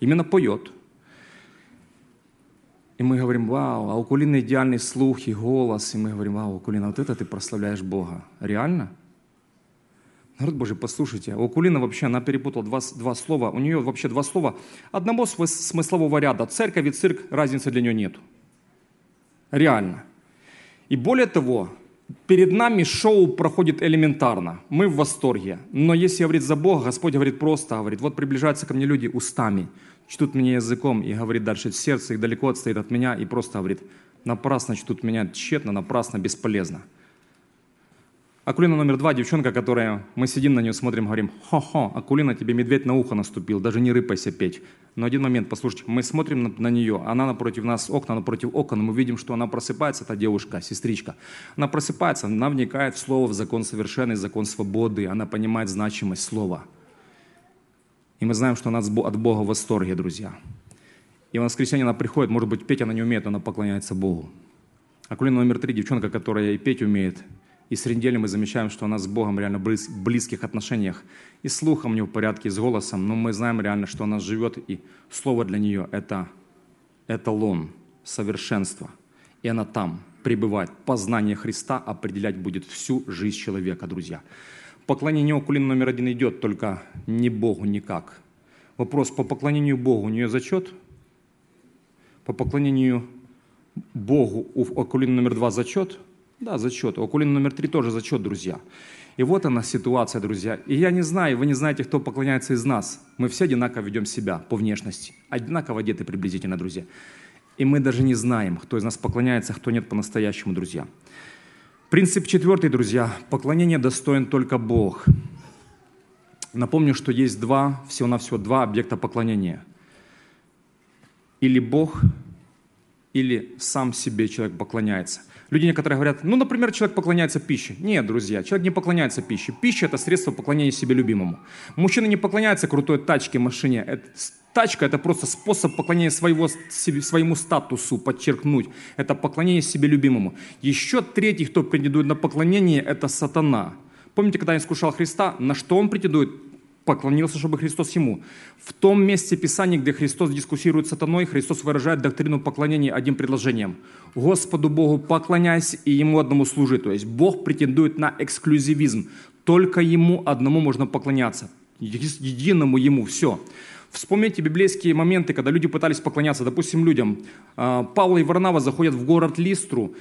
Именно поет. И мы говорим, вау, а у Акулины идеальный слух и голос. И мы говорим, вау, Акулина, вот это ты прославляешь Бога. Реально? Народ Божий, послушайте, у Акулина вообще, она перепутала два, два слова, у нее вообще два слова одного смыслового ряда. Церковь и цирк, разницы для нее нет. Реально. И более того, перед нами шоу проходит элементарно. Мы в восторге. Но если говорить за Бога, Господь говорит просто, говорит, вот приближаются ко мне люди устами, чтут меня языком и говорит дальше, сердце их далеко отстоит от меня и просто говорит, напрасно чтут меня тщетно, напрасно, бесполезно. Акулина номер два, девчонка, которая, мы сидим на нее, смотрим, говорим, хо-хо, Акулина, тебе медведь на ухо наступил, даже не рыпайся петь. Но один момент, послушайте, мы смотрим на, на нее, она напротив нас, окна напротив окон, мы видим, что она просыпается, эта девушка, сестричка. Она просыпается, она вникает в слово, в закон совершенный, закон свободы, она понимает значимость слова. И мы знаем, что она от Бога в восторге, друзья. И в воскресенье она приходит, может быть, петь она не умеет, она поклоняется Богу. Акулина номер три, девчонка, которая и петь умеет, и с недели мы замечаем, что у нас с Богом реально близ, близких отношениях. И слухом не в порядке, и с голосом, но мы знаем реально, что она живет, и Слово для нее – это эталон совершенства. И она там пребывает. Познание Христа определять будет всю жизнь человека, друзья. Поклонение Окулина номер один идет, только не Богу никак. Вопрос, по поклонению Богу у нее зачет? По поклонению Богу у Акулина номер два зачет – да, зачет. У Акулина номер три тоже зачет, друзья. И вот она ситуация, друзья. И я не знаю, вы не знаете, кто поклоняется из нас. Мы все одинаково ведем себя по внешности. Одинаково одеты приблизительно, друзья. И мы даже не знаем, кто из нас поклоняется, а кто нет по-настоящему, друзья. Принцип четвертый, друзья. Поклонение достоин только Бог. Напомню, что есть два, всего-навсего два объекта поклонения. Или Бог, или сам себе человек поклоняется – Люди некоторые говорят, ну, например, человек поклоняется пище. Нет, друзья, человек не поклоняется пище. Пища – это средство поклонения себе любимому. Мужчина не поклоняется крутой тачке, машине. Это, тачка – это просто способ поклонения своего, своему статусу, подчеркнуть. Это поклонение себе любимому. Еще третий, кто претендует на поклонение – это сатана. Помните, когда он искушал Христа, на что он претендует? Поклонился, чтобы Христос ему. В том месте Писания, где Христос дискуссирует с сатаной, Христос выражает доктрину поклонения одним предложением. Господу Богу поклоняйся и Ему одному служи. То есть Бог претендует на эксклюзивизм. Только Ему одному можно поклоняться. Единому Ему. Все. Вспомните библейские моменты, когда люди пытались поклоняться, допустим, людям. А, Павел и Варнава заходят в город Листру,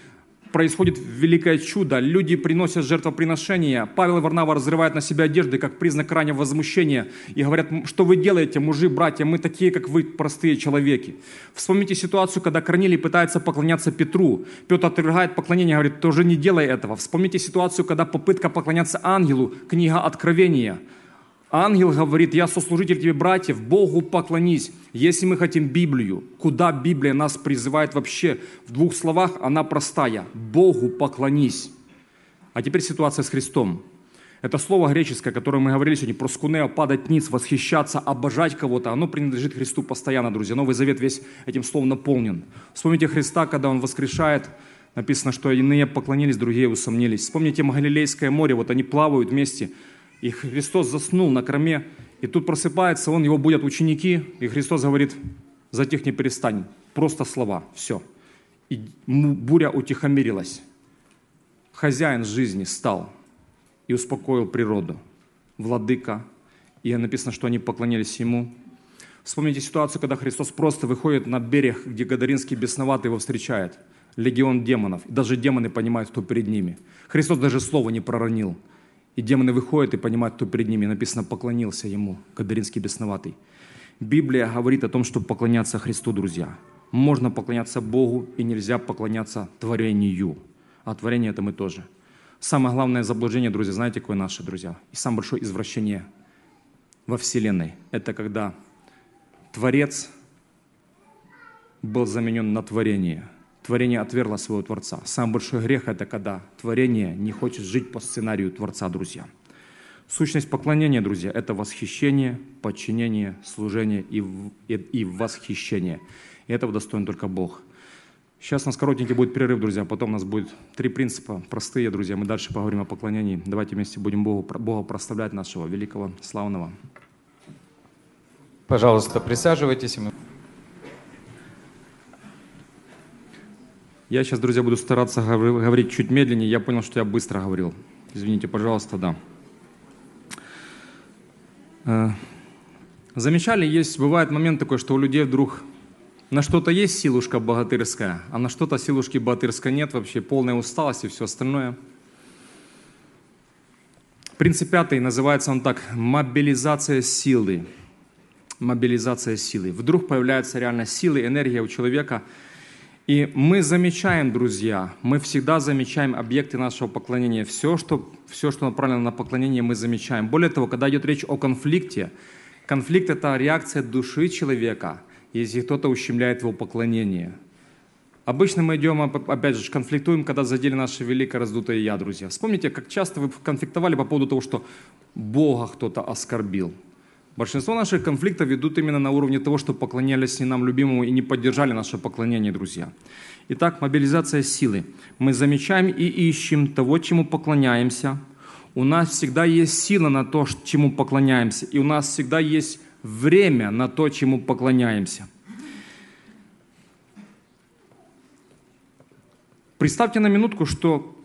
происходит великое чудо. Люди приносят жертвоприношения. Павел и Варнава разрывают на себя одежды, как признак раннего возмущения. И говорят, что вы делаете, мужи, братья, мы такие, как вы, простые человеки. Вспомните ситуацию, когда Корнилий пытается поклоняться Петру. Петр отвергает поклонение, говорит, тоже не делай этого. Вспомните ситуацию, когда попытка поклоняться ангелу, книга Откровения – Ангел говорит, я сослужитель тебе, братьев, Богу поклонись. Если мы хотим Библию, куда Библия нас призывает вообще? В двух словах она простая. Богу поклонись. А теперь ситуация с Христом. Это слово греческое, которое мы говорили сегодня, проскунео, падать ниц, восхищаться, обожать кого-то, оно принадлежит Христу постоянно, друзья. Новый Завет весь этим словом наполнен. Вспомните Христа, когда Он воскрешает, написано, что иные поклонились, другие усомнились. Вспомните Галилейское море, вот они плавают вместе, и Христос заснул на корме, и тут просыпается он, его будут ученики, и Христос говорит, затих не перестань, просто слова, все. И буря утихомирилась. Хозяин жизни стал – и успокоил природу. Владыка. И написано, что они поклонились Ему. Вспомните ситуацию, когда Христос просто выходит на берег, где Гадаринский бесноватый его встречает. Легион демонов. И даже демоны понимают, кто перед ними. Христос даже слова не проронил. И демоны выходят и понимают, кто перед ними. Написано, поклонился ему, Гадаринский бесноватый. Библия говорит о том, что поклоняться Христу, друзья. Можно поклоняться Богу и нельзя поклоняться творению. А творение это мы тоже – Самое главное заблуждение, друзья, знаете, какое наше, друзья? И самое большое извращение во Вселенной – это когда Творец был заменен на творение. Творение отвергло своего Творца. Самый большой грех – это когда творение не хочет жить по сценарию Творца, друзья. Сущность поклонения, друзья, это восхищение, подчинение, служение и, и, и восхищение. И этого достоин только Бог – Сейчас у нас коротенький будет перерыв, друзья. Потом у нас будет три принципа простые, друзья. Мы дальше поговорим о поклонении. Давайте вместе будем Богу, Бога проставлять нашего великого, славного. Пожалуйста, присаживайтесь. Я сейчас, друзья, буду стараться говорить чуть медленнее. Я понял, что я быстро говорил. Извините, пожалуйста, да. Э, замечали, есть, бывает момент такой, что у людей вдруг на что-то есть силушка богатырская, а на что-то силушки богатырской нет, вообще полная усталость и все остальное. Принцип пятый называется он так – мобилизация силы. Мобилизация силы. Вдруг появляется реально сила, энергия у человека. И мы замечаем, друзья, мы всегда замечаем объекты нашего поклонения. Все что, все, что направлено на поклонение, мы замечаем. Более того, когда идет речь о конфликте, конфликт – это реакция души человека – если кто-то ущемляет его поклонение. Обычно мы идем, опять же, конфликтуем, когда задели наше великое раздутое «я», друзья. Вспомните, как часто вы конфликтовали по поводу того, что Бога кто-то оскорбил. Большинство наших конфликтов ведут именно на уровне того, что поклонялись не нам любимому и не поддержали наше поклонение, друзья. Итак, мобилизация силы. Мы замечаем и ищем того, чему поклоняемся. У нас всегда есть сила на то, чему поклоняемся. И у нас всегда есть время на то, чему поклоняемся. Представьте на минутку, что,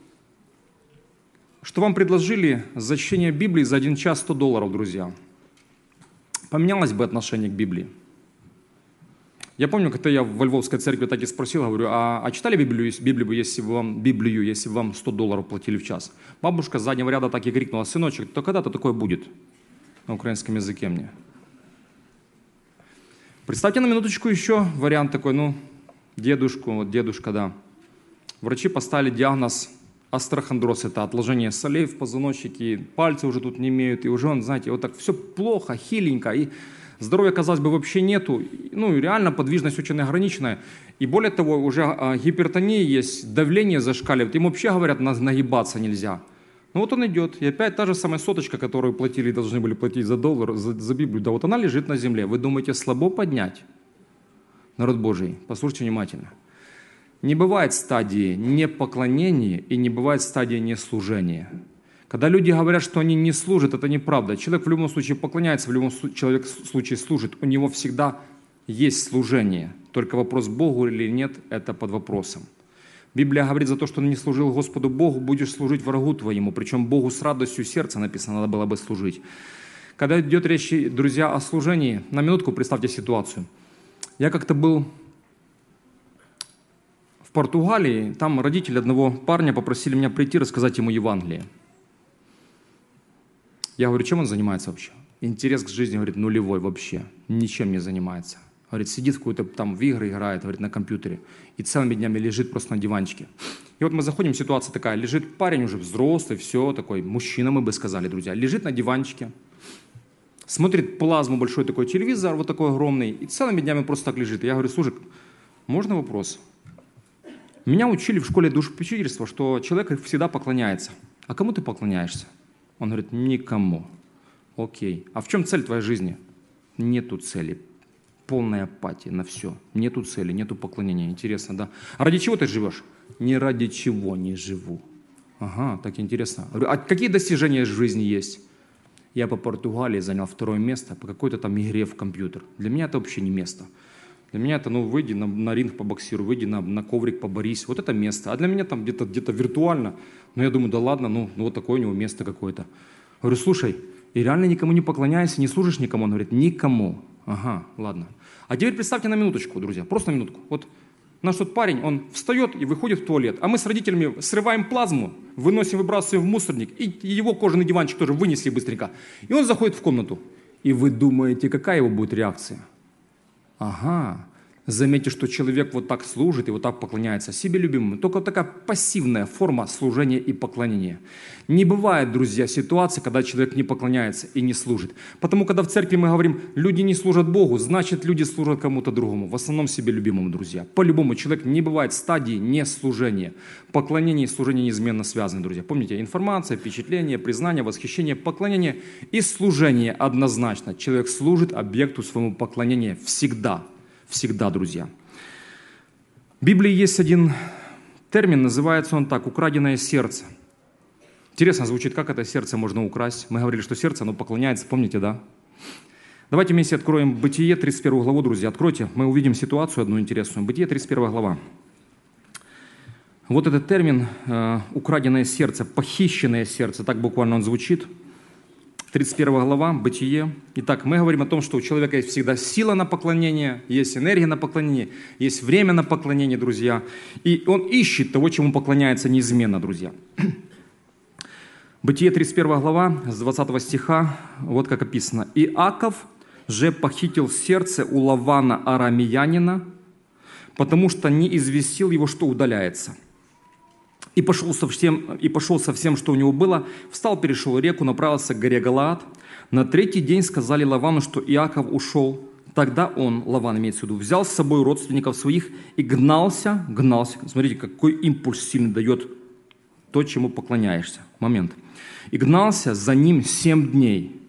что вам предложили за чтение Библии за один час 100 долларов, друзья. Поменялось бы отношение к Библии. Я помню, когда я в Львовской церкви так и спросил, говорю, а, а читали Библию, Библию, если вам, Библию, если вам 100 долларов платили в час? Бабушка с заднего ряда так и крикнула, сыночек, то когда-то такое будет на украинском языке мне. Представьте на минуточку еще вариант такой, ну, дедушку, вот дедушка, да. Врачи поставили диагноз астрохондроз, это отложение солей в позвоночнике, пальцы уже тут не имеют, и уже он, знаете, вот так все плохо, хиленько, и здоровья, казалось бы, вообще нету, ну, и реально подвижность очень ограниченная. И более того, уже а, гипертония есть, давление зашкаливает, им вообще говорят, нагибаться нельзя – ну вот он идет, и опять та же самая соточка, которую платили, должны были платить за доллар, за, за Библию, да вот она лежит на земле. Вы думаете, слабо поднять? Народ Божий, послушайте внимательно. Не бывает стадии непоклонения и не бывает стадии неслужения. Когда люди говорят, что они не служат, это неправда. Человек в любом случае поклоняется, в любом человек случае служит. У него всегда есть служение. Только вопрос, Богу или нет, это под вопросом. Библия говорит за то, что не служил Господу Богу, будешь служить врагу твоему. Причем Богу с радостью сердца написано, надо было бы служить. Когда идет речь, друзья, о служении, на минутку представьте ситуацию. Я как-то был Португалии, там родители одного парня попросили меня прийти рассказать ему Евангелие. Я говорю, чем он занимается вообще? Интерес к жизни, говорит, нулевой вообще, ничем не занимается. Говорит, сидит в какой-то там в игры играет, говорит, на компьютере. И целыми днями лежит просто на диванчике. И вот мы заходим, ситуация такая. Лежит парень уже взрослый, все, такой, мужчина, мы бы сказали, друзья. Лежит на диванчике. смотрит плазму, большой такой телевизор, вот такой огромный, и целыми днями просто так лежит. Я говорю, слушай, можно вопрос? Меня учили в школе душепопечительства, что человек всегда поклоняется. А кому ты поклоняешься? Он говорит, никому. Окей. А в чем цель твоей жизни? Нету цели. Полная апатия на все. Нету цели, нету поклонения. Интересно, да? А ради чего ты живешь? Ни ради чего не живу. Ага, так интересно. А какие достижения в жизни есть? Я по Португалии занял второе место по какой-то там игре в компьютер. Для меня это вообще не место. Для меня это, ну, выйди на, на ринг побоксируй, выйди на, на коврик поборись. Вот это место. А для меня там где-то где виртуально. Но я думаю, да ладно, ну, ну вот такое у него место какое-то. Говорю, слушай, и реально никому не поклоняйся, не служишь никому? Он говорит, никому. Ага, ладно. А теперь представьте на минуточку, друзья, просто на минутку. Вот Наш тот парень, он встает и выходит в туалет, а мы с родителями срываем плазму, выносим, выбрасываем в мусорник, и его кожаный диванчик тоже вынесли быстренько. И он заходит в комнату. И вы думаете, какая его будет реакция? Ага, Заметьте, что человек вот так служит и вот так поклоняется себе любимому. Только такая пассивная форма служения и поклонения. Не бывает, друзья, ситуации, когда человек не поклоняется и не служит. Потому когда в церкви мы говорим, люди не служат Богу, значит люди служат кому-то другому. В основном себе любимому, друзья. По-любому человек не бывает стадии неслужения. Поклонение и служение неизменно связаны, друзья. Помните, информация, впечатление, признание, восхищение, поклонение и служение однозначно. Человек служит объекту своему поклонения всегда – всегда, друзья. В Библии есть один термин, называется он так, украденное сердце. Интересно звучит, как это сердце можно украсть. Мы говорили, что сердце, оно поклоняется, помните, да? Давайте вместе откроем Бытие, 31 главу, друзья. Откройте, мы увидим ситуацию одну интересную. Бытие, 31 глава. Вот этот термин э, «украденное сердце», «похищенное сердце», так буквально он звучит – 31 глава, Бытие. Итак, мы говорим о том, что у человека есть всегда сила на поклонение, есть энергия на поклонение, есть время на поклонение, друзья. И он ищет того, чему поклоняется неизменно, друзья. *clears throat* Бытие 31 глава, с 20 стиха, вот как описано. «Иаков же похитил сердце у Лавана арамеянина, потому что не известил его, что удаляется» и пошел, со всем, и пошел со всем, что у него было, встал, перешел реку, направился к горе Галаад. На третий день сказали Лавану, что Иаков ушел. Тогда он, Лаван имеется в виду, взял с собой родственников своих и гнался, гнался. Смотрите, какой импульс сильно дает то, чему поклоняешься. Момент. И гнался за ним семь дней.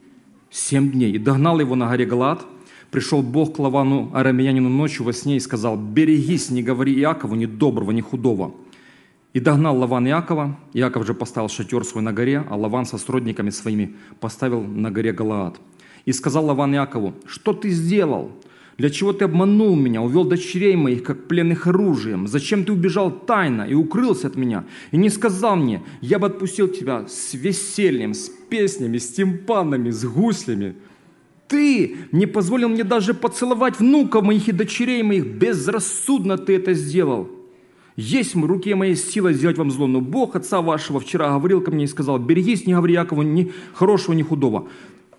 Семь дней. И догнал его на горе Галаад. Пришел Бог к Лавану, арамеянину, ночью во сне и сказал, «Берегись, не говори Иакову ни доброго, ни худого, и догнал Лаван Иакова. Иаков же поставил шатер свой на горе, а Лаван со сродниками своими поставил на горе Галаад. И сказал Лаван Иакову, что ты сделал? Для чего ты обманул меня, увел дочерей моих, как пленных оружием? Зачем ты убежал тайно и укрылся от меня? И не сказал мне, я бы отпустил тебя с весельем, с песнями, с тимпанами, с гуслями. Ты не позволил мне даже поцеловать внуков моих и дочерей моих. Безрассудно ты это сделал. Есть в руке моей сила сделать вам зло, но Бог отца вашего вчера говорил ко мне и сказал, берегись, не говори Якову ни хорошего, ни худого.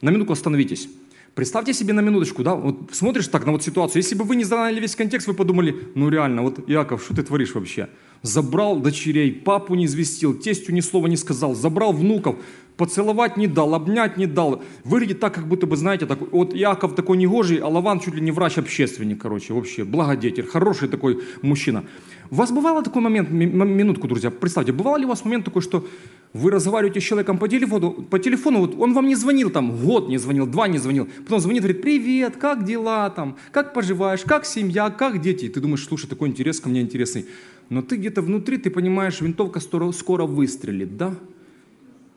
На минутку остановитесь. Представьте себе на минуточку, да, вот смотришь так на вот ситуацию. Если бы вы не знали весь контекст, вы подумали, ну реально, вот Яков, что ты творишь вообще? Забрал дочерей, папу не известил, тестю ни слова не сказал, забрал внуков, поцеловать не дал, обнять не дал. Выглядит так, как будто бы, знаете, так, вот Яков такой негожий, а Лаван чуть ли не врач-общественник, короче, вообще, благодетель, хороший такой мужчина. У вас бывало такой момент, минутку, друзья, представьте, бывало ли у вас момент такой, что вы разговариваете с человеком по телефону, по телефону, вот он вам не звонил там, год не звонил, два не звонил, потом звонит, говорит, привет, как дела там, как поживаешь, как семья, как дети. И ты думаешь, слушай, такой интерес ко мне интересный. Но ты где-то внутри, ты понимаешь, винтовка скоро, выстрелит, да?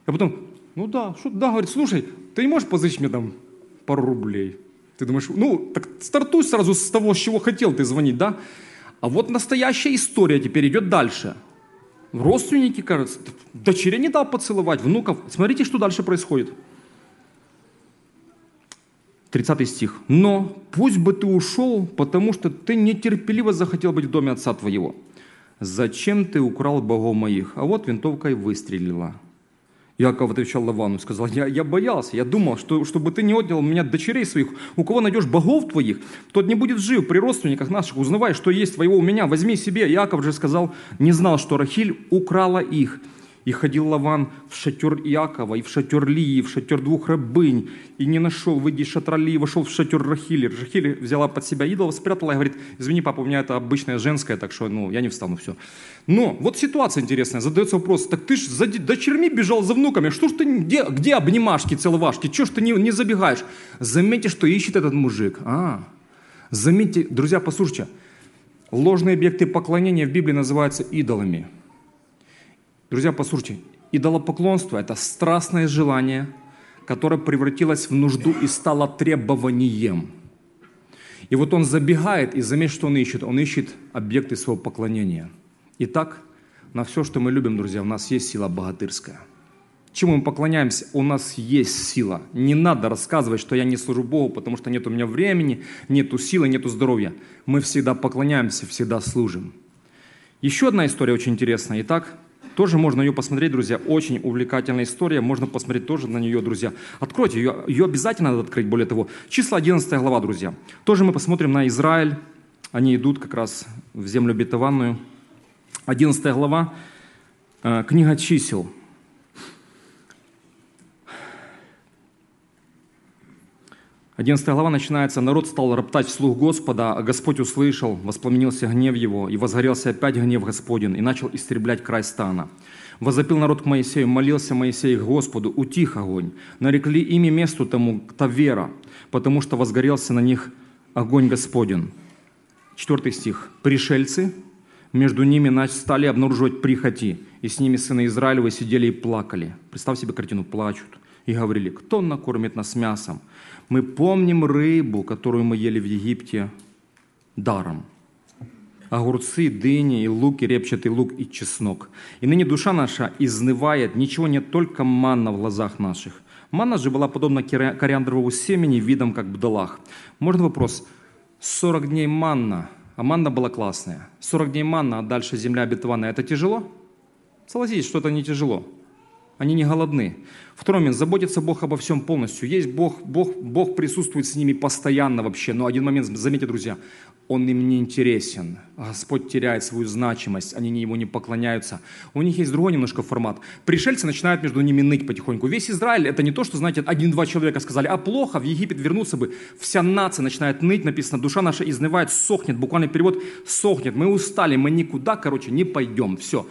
А потом, ну да, что, да, говорит, слушай, ты не можешь позычить мне там пару рублей? Ты думаешь, ну, так стартуй сразу с того, с чего хотел ты звонить, да? А вот настоящая история теперь идет дальше. Родственники, кажется, дочерей не дал поцеловать, внуков. Смотрите, что дальше происходит. 30 стих. «Но пусть бы ты ушел, потому что ты нетерпеливо захотел быть в доме отца твоего. Зачем ты украл богов моих?» А вот винтовкой выстрелила. Яков отвечал Лавану, сказал, я, я боялся, я думал, что, чтобы ты не отнял у меня дочерей своих, у кого найдешь богов твоих, тот не будет жив при родственниках наших, узнавай, что есть твоего у меня, возьми себе. Яков же сказал, не знал, что Рахиль украла их. И ходил Лаван в шатер Иакова, и в шатер Лии, и в шатер двух рабынь, и не нашел, выйди из шатра Лии, вошел в шатер Рахили. Рахили взяла под себя идола, спрятала и говорит, извини, папа, у меня это обычное женское, так что ну, я не встану, все. Но вот ситуация интересная, задается вопрос, так ты ж за дочерьми бежал за внуками, что ж ты, где, где обнимашки, целовашки, что ж ты не, не забегаешь? Заметьте, что ищет этот мужик. А, заметьте, друзья, послушайте, ложные объекты поклонения в Библии называются идолами – Друзья, послушайте, идолопоклонство – это страстное желание, которое превратилось в нужду и стало требованием. И вот он забегает, и заметь, что он ищет. Он ищет объекты своего поклонения. Итак, на все, что мы любим, друзья, у нас есть сила богатырская. Чему мы поклоняемся? У нас есть сила. Не надо рассказывать, что я не служу Богу, потому что нет у меня времени, нету силы, нету здоровья. Мы всегда поклоняемся, всегда служим. Еще одна история очень интересная. Итак, тоже можно ее посмотреть, друзья. Очень увлекательная история. Можно посмотреть тоже на нее, друзья. Откройте ее. Ее обязательно надо открыть, более того. Числа 11 глава, друзья. Тоже мы посмотрим на Израиль. Они идут как раз в землю обетованную. 11 глава. Э, книга чисел. 11 глава начинается, «Народ стал роптать вслух Господа, а Господь услышал, воспламенился гнев его, и возгорелся опять гнев Господень, и начал истреблять край стана. Возопил народ к Моисею, молился Моисей к Господу, утих огонь. Нарекли имя месту тому Тавера, потому что возгорелся на них огонь Господень». Четвертый стих. «Пришельцы, между ними стали обнаруживать прихоти, и с ними сыны Израилевы сидели и плакали». Представь себе картину, плачут. И говорили, кто накормит нас мясом? Мы помним рыбу, которую мы ели в Египте даром. Огурцы, дыни и лук, и репчатый лук, и чеснок. И ныне душа наша изнывает, ничего нет, только манна в глазах наших. Манна же была подобна кориандровому семени, видом как бдалах. Можно вопрос? 40 дней манна, а манна была классная. 40 дней манна, а дальше земля обетованная. Это тяжело? Согласитесь, что это не тяжело. Они не голодны. Второй момент. Заботится Бог обо всем полностью. Есть Бог, Бог, Бог присутствует с ними постоянно вообще. Но один момент, заметьте, друзья, Он им не интересен. Господь теряет свою значимость, они ему не поклоняются. У них есть другой немножко формат. Пришельцы начинают между ними ныть потихоньку. Весь Израиль, это не то, что, знаете, один-два человека сказали, а плохо, в Египет вернуться бы. Вся нация начинает ныть, написано, душа наша изнывает, сохнет, буквальный перевод, сохнет. Мы устали, мы никуда, короче, не пойдем. Все.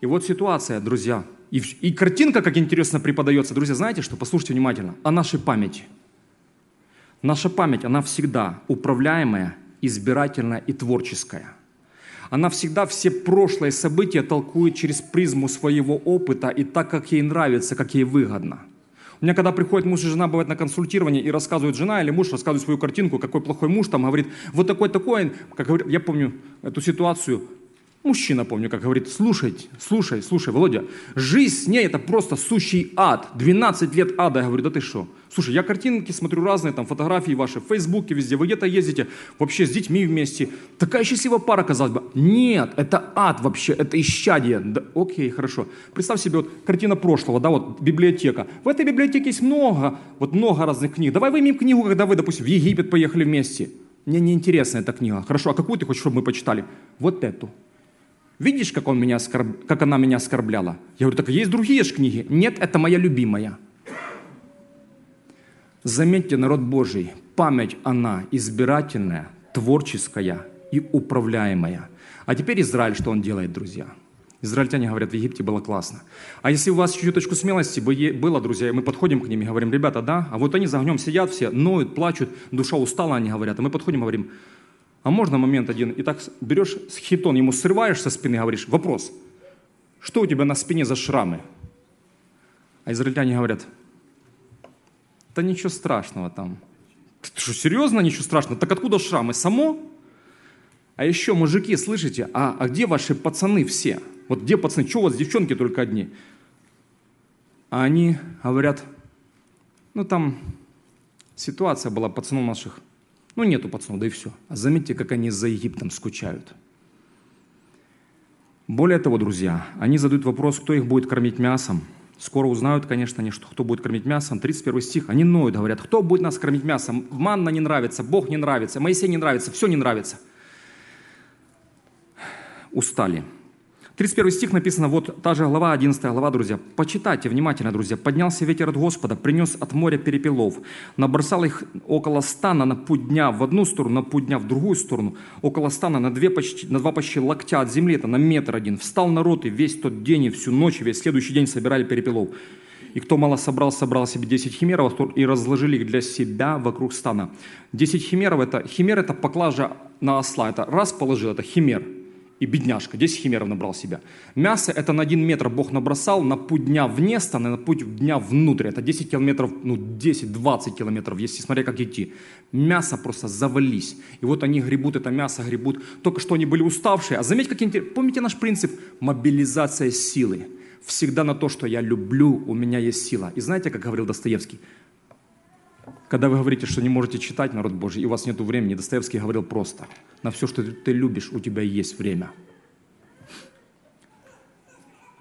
И вот ситуация, друзья, и, и картинка, как интересно преподается. Друзья, знаете что? Послушайте внимательно. О нашей памяти. Наша память, она всегда управляемая, избирательная и творческая. Она всегда все прошлые события толкует через призму своего опыта и так, как ей нравится, как ей выгодно. У меня когда приходит муж и жена, бывает на консультирование, и рассказывает жена или муж, рассказывает свою картинку, какой плохой муж, там говорит, вот такой такой, как говорит, я помню эту ситуацию, Мужчина, помню, как говорит, слушай, слушай, слушай, Володя, жизнь с ней это просто сущий ад. 12 лет ада. Я говорю, да ты что? Слушай, я картинки смотрю разные, там фотографии ваши в Фейсбуке, везде, вы где-то ездите, вообще с детьми вместе. Такая счастливая пара, казалось бы. Нет, это ад вообще, это исчадие. Да, окей, хорошо. Представь себе вот картина прошлого, да, вот библиотека. В этой библиотеке есть много, вот много разных книг. Давай вымем книгу, когда вы, допустим, в Египет поехали вместе. Мне не интересна эта книга. Хорошо, а какую ты хочешь, чтобы мы почитали? Вот эту. Видишь, как, он меня оскорб... как она меня оскорбляла? Я говорю, так есть другие же книги. Нет, это моя любимая. Заметьте, народ Божий, память она избирательная, творческая и управляемая. А теперь Израиль, что он делает, друзья? Израильтяне говорят, в Египте было классно. А если у вас чуточку смелости было, друзья, мы подходим к ним и говорим, ребята, да, а вот они за огнем сидят все, ноют, плачут, душа устала, они говорят, а мы подходим и говорим, а можно момент один? И так берешь хитон, ему срываешь со спины, говоришь, вопрос, что у тебя на спине за шрамы? А израильтяне говорят, да ничего страшного там. Ты что, серьезно, ничего страшного? Так откуда шрамы? Само? А еще, мужики, слышите, а, а где ваши пацаны все? Вот где пацаны? Чего у вас девчонки только одни? А они говорят, ну там ситуация была пацанов наших ну, нету пацанов, да и все. А заметьте, как они за Египтом скучают. Более того, друзья, они задают вопрос, кто их будет кормить мясом. Скоро узнают, конечно, они, что кто будет кормить мясом. 31 стих. Они ноют, говорят, кто будет нас кормить мясом? Манна не нравится, Бог не нравится, Моисей не нравится, все не нравится. Устали. 31 стих написано, вот та же глава, 11 глава, друзья. Почитайте внимательно, друзья. «Поднялся ветер от Господа, принес от моря перепелов, набросал их около стана на путь дня в одну сторону, на путь дня в другую сторону, около стана на, две почти, на два почти локтя от земли, это на метр один. Встал народ, и весь тот день, и всю ночь, и весь следующий день собирали перепелов. И кто мало собрал, собрал себе 10 химеров и разложили их для себя вокруг стана. 10 химеров, это, химер это поклажа на осла, это раз положил, это химер – и бедняжка, 10 химеров набрал себя. Мясо это на один метр Бог набросал, на путь дня вне стана, на путь дня внутрь. Это 10 километров, ну 10-20 километров, если смотря как идти. Мясо просто завались. И вот они гребут это мясо, гребут. Только что они были уставшие. А заметьте, как интересно. Помните наш принцип? Мобилизация силы. Всегда на то, что я люблю, у меня есть сила. И знаете, как говорил Достоевский? Когда вы говорите, что не можете читать народ Божий, и у вас нет времени, Достоевский говорил просто, на все, что ты любишь, у тебя есть время.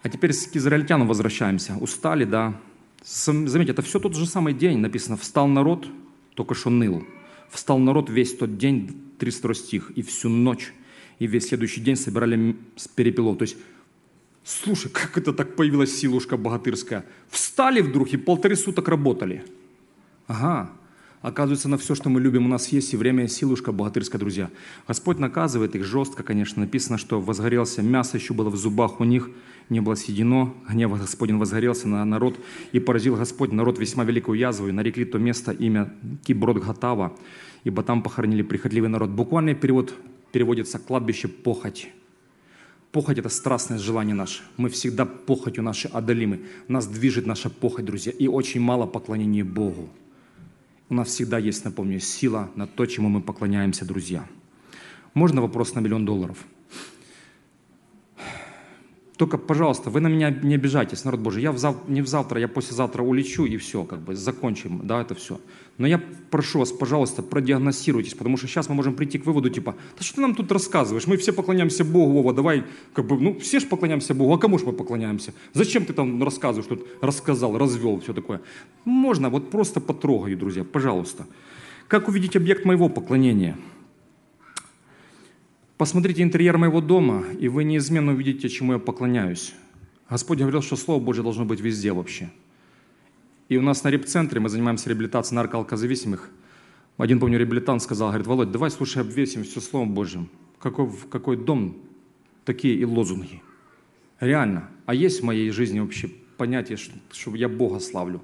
А теперь к израильтянам возвращаемся. Устали, да. Заметьте, это все тот же самый день написано. Встал народ, только что ныл. Встал народ весь тот день, 300 стих, и всю ночь, и весь следующий день собирали с перепелов. То есть, слушай, как это так появилась силушка богатырская? Встали вдруг и полторы суток работали – Ага, оказывается, на все, что мы любим, у нас есть и время, и силушка богатырская, друзья. Господь наказывает их жестко, конечно. Написано, что возгорелся, мясо еще было в зубах у них, не было съедено. Гнев Господень возгорелся на народ, и поразил Господь народ весьма великую язву, и нарекли то место имя Киброд Гатава, ибо там похоронили прихотливый народ. Буквальный перевод переводится «кладбище похоть». Похоть – это страстное желание наше. Мы всегда похотью нашей одолимы. Нас движет наша похоть, друзья, и очень мало поклонения Богу. У нас всегда есть, напомню, сила на то, чему мы поклоняемся, друзья. Можно вопрос на миллион долларов? Только, пожалуйста, вы на меня не обижайтесь, народ Божий. Я в зав... не в завтра, я послезавтра улечу и все, как бы закончим, да, это все. Но я прошу вас, пожалуйста, продиагностируйтесь, потому что сейчас мы можем прийти к выводу, типа, да что ты нам тут рассказываешь? Мы все поклоняемся Богу, Вова, давай, как бы, ну, все же поклоняемся Богу, а кому же мы поклоняемся? Зачем ты там рассказываешь, тут рассказал, развел, все такое? Можно, вот просто потрогаю, друзья, пожалуйста. Как увидеть объект моего поклонения – Посмотрите интерьер моего дома, и вы неизменно увидите, чему я поклоняюсь. Господь говорил, что Слово Божье должно быть везде вообще. И у нас на реп-центре мы занимаемся реабилитацией наркоалкозависимых. Один, помню, реабилитант сказал, говорит, Володь, давай, слушай, обвесим все Словом Божьим. Какой, какой дом, такие и лозунги. Реально. А есть в моей жизни вообще понятие, что, что я Бога славлю?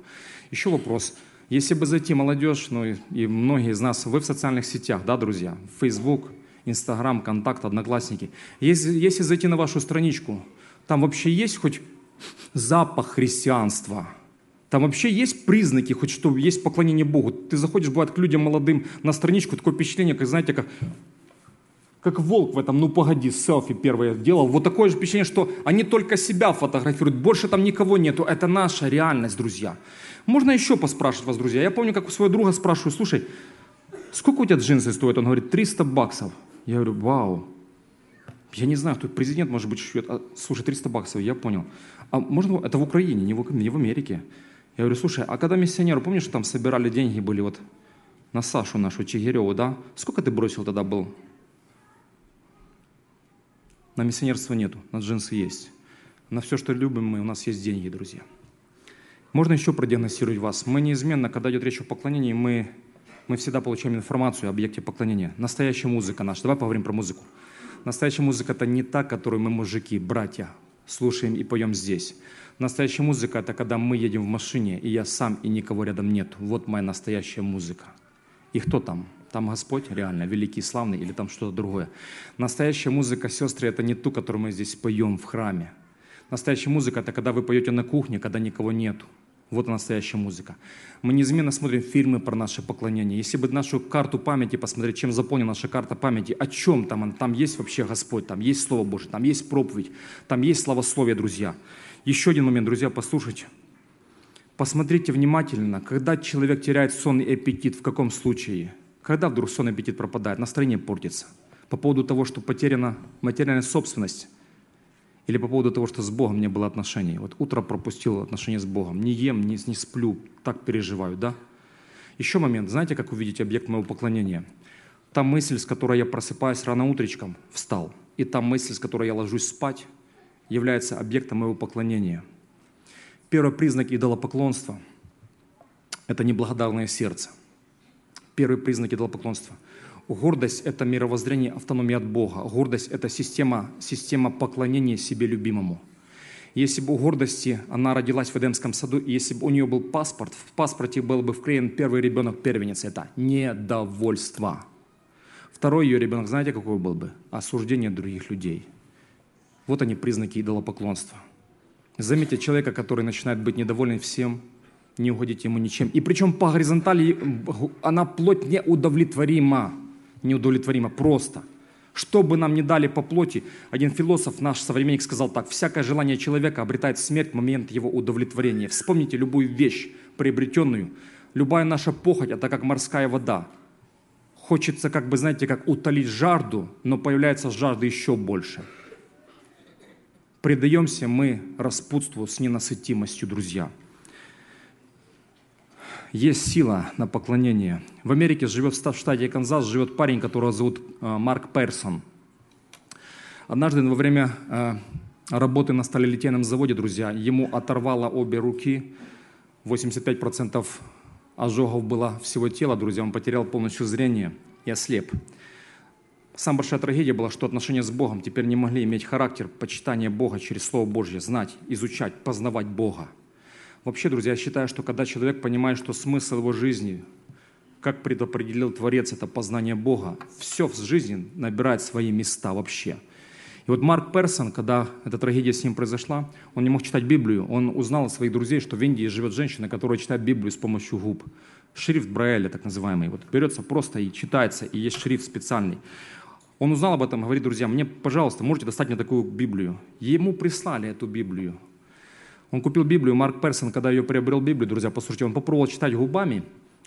Еще вопрос. Если бы зайти молодежь, ну и, и многие из нас, вы в социальных сетях, да, друзья, Facebook – Инстаграм, Контакт, Одноклассники. Если, если зайти на вашу страничку, там вообще есть хоть запах христианства? Там вообще есть признаки, хоть что есть поклонение Богу? Ты заходишь, бывает, к людям молодым на страничку, такое впечатление, как, знаете, как, как волк в этом, ну погоди, селфи первое делал. Вот такое же впечатление, что они только себя фотографируют, больше там никого нету. Это наша реальность, друзья. Можно еще поспрашивать вас, друзья. Я помню, как у своего друга спрашиваю, слушай, сколько у тебя джинсы стоят? Он говорит, 300 баксов. Я говорю, вау, я не знаю, кто президент, может быть, шьет. А, слушай, 300 баксов, я понял. А можно, это в Украине, не в, не в Америке. Я говорю, слушай, а когда миссионеры, помнишь, там собирали деньги, были вот на Сашу нашу Чигиреву, да? Сколько ты бросил тогда был? На миссионерство нету, на джинсы есть. На все, что любим мы, у нас есть деньги, друзья. Можно еще продиагностировать вас. Мы неизменно, когда идет речь о поклонении, мы мы всегда получаем информацию о объекте поклонения. Настоящая музыка наша. Давай поговорим про музыку. Настоящая музыка – это не та, которую мы, мужики, братья, слушаем и поем здесь. Настоящая музыка – это когда мы едем в машине, и я сам, и никого рядом нет. Вот моя настоящая музыка. И кто там? Там Господь реально, великий, славный, или там что-то другое. Настоящая музыка, сестры, это не ту, которую мы здесь поем в храме. Настоящая музыка – это когда вы поете на кухне, когда никого нету. Вот настоящая музыка. Мы неизменно смотрим фильмы про наше поклонение. Если бы нашу карту памяти посмотреть, чем заполнена наша карта памяти, о чем там, там есть вообще Господь, там есть Слово Божье, там есть проповедь, там есть славословие, друзья. Еще один момент, друзья, послушайте. Посмотрите внимательно, когда человек теряет сон и аппетит, в каком случае? Когда вдруг сон и аппетит пропадает, настроение портится. По поводу того, что потеряна материальная собственность – или по поводу того, что с Богом не было отношений. Вот утро пропустил отношения с Богом. Не ем, не, не сплю, так переживаю, да? Еще момент. Знаете, как увидеть объект моего поклонения? Та мысль, с которой я просыпаюсь рано утречком, встал. И та мысль, с которой я ложусь спать, является объектом моего поклонения. Первый признак идолопоклонства – это неблагодарное сердце. Первый признак идолопоклонства. Гордость – это мировоззрение автономии от Бога. Гордость – это система, система поклонения себе любимому. Если бы у гордости она родилась в Эдемском саду, и если бы у нее был паспорт, в паспорте был бы вклеен первый ребенок первенец. Это недовольство. Второй ее ребенок, знаете, какой был бы? Осуждение других людей. Вот они признаки идолопоклонства. Заметьте человека, который начинает быть недоволен всем, не угодить ему ничем. И причем по горизонтали она плоть неудовлетворима. Неудовлетворима просто. Что бы нам ни дали по плоти, один философ, наш современник, сказал так, всякое желание человека обретает смерть в момент его удовлетворения. Вспомните любую вещь, приобретенную. Любая наша похоть – это как морская вода. Хочется, как бы, знаете, как утолить жажду, но появляется жажда еще больше. Предаемся мы распутству с ненасытимостью, друзья – есть сила на поклонение. В Америке живет в штате Канзас, живет парень, которого зовут э, Марк Персон. Однажды во время э, работы на сталелитейном заводе, друзья, ему оторвало обе руки, 85% ожогов было всего тела, друзья, он потерял полностью зрение и ослеп. Самая большая трагедия была, что отношения с Богом теперь не могли иметь характер почитания Бога через Слово Божье, знать, изучать, познавать Бога. Вообще, друзья, я считаю, что когда человек понимает, что смысл его жизни, как предопределил Творец, это познание Бога, все в жизни набирает свои места вообще. И вот Марк Персон, когда эта трагедия с ним произошла, он не мог читать Библию. Он узнал от своих друзей, что в Индии живет женщина, которая читает Библию с помощью губ. Шрифт Брайля, так называемый. Вот берется просто и читается, и есть шрифт специальный. Он узнал об этом, говорит, друзья, мне, пожалуйста, можете достать мне такую Библию. Ему прислали эту Библию. Он купил Библию, Марк Персон, когда ее приобрел Библию, друзья, послушайте, он попробовал читать губами,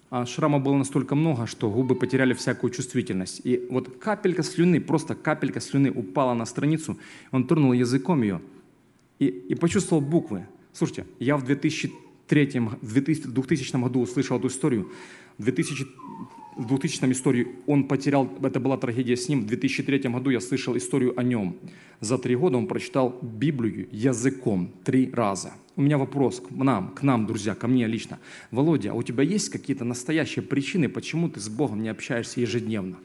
а шрама было настолько много, что губы потеряли всякую чувствительность. И вот капелька слюны, просто капелька слюны упала на страницу, он тронул языком ее и, и почувствовал буквы. Слушайте, я в 2003, в 2000 году услышал эту историю. В 2000 в 2000 истории он потерял, это была трагедия с ним. В 2003 году я слышал историю о нем. За три года он прочитал Библию языком три раза. У меня вопрос к нам, к нам, друзья, ко мне лично. Володя, а у тебя есть какие-то настоящие причины, почему ты с Богом не общаешься ежедневно?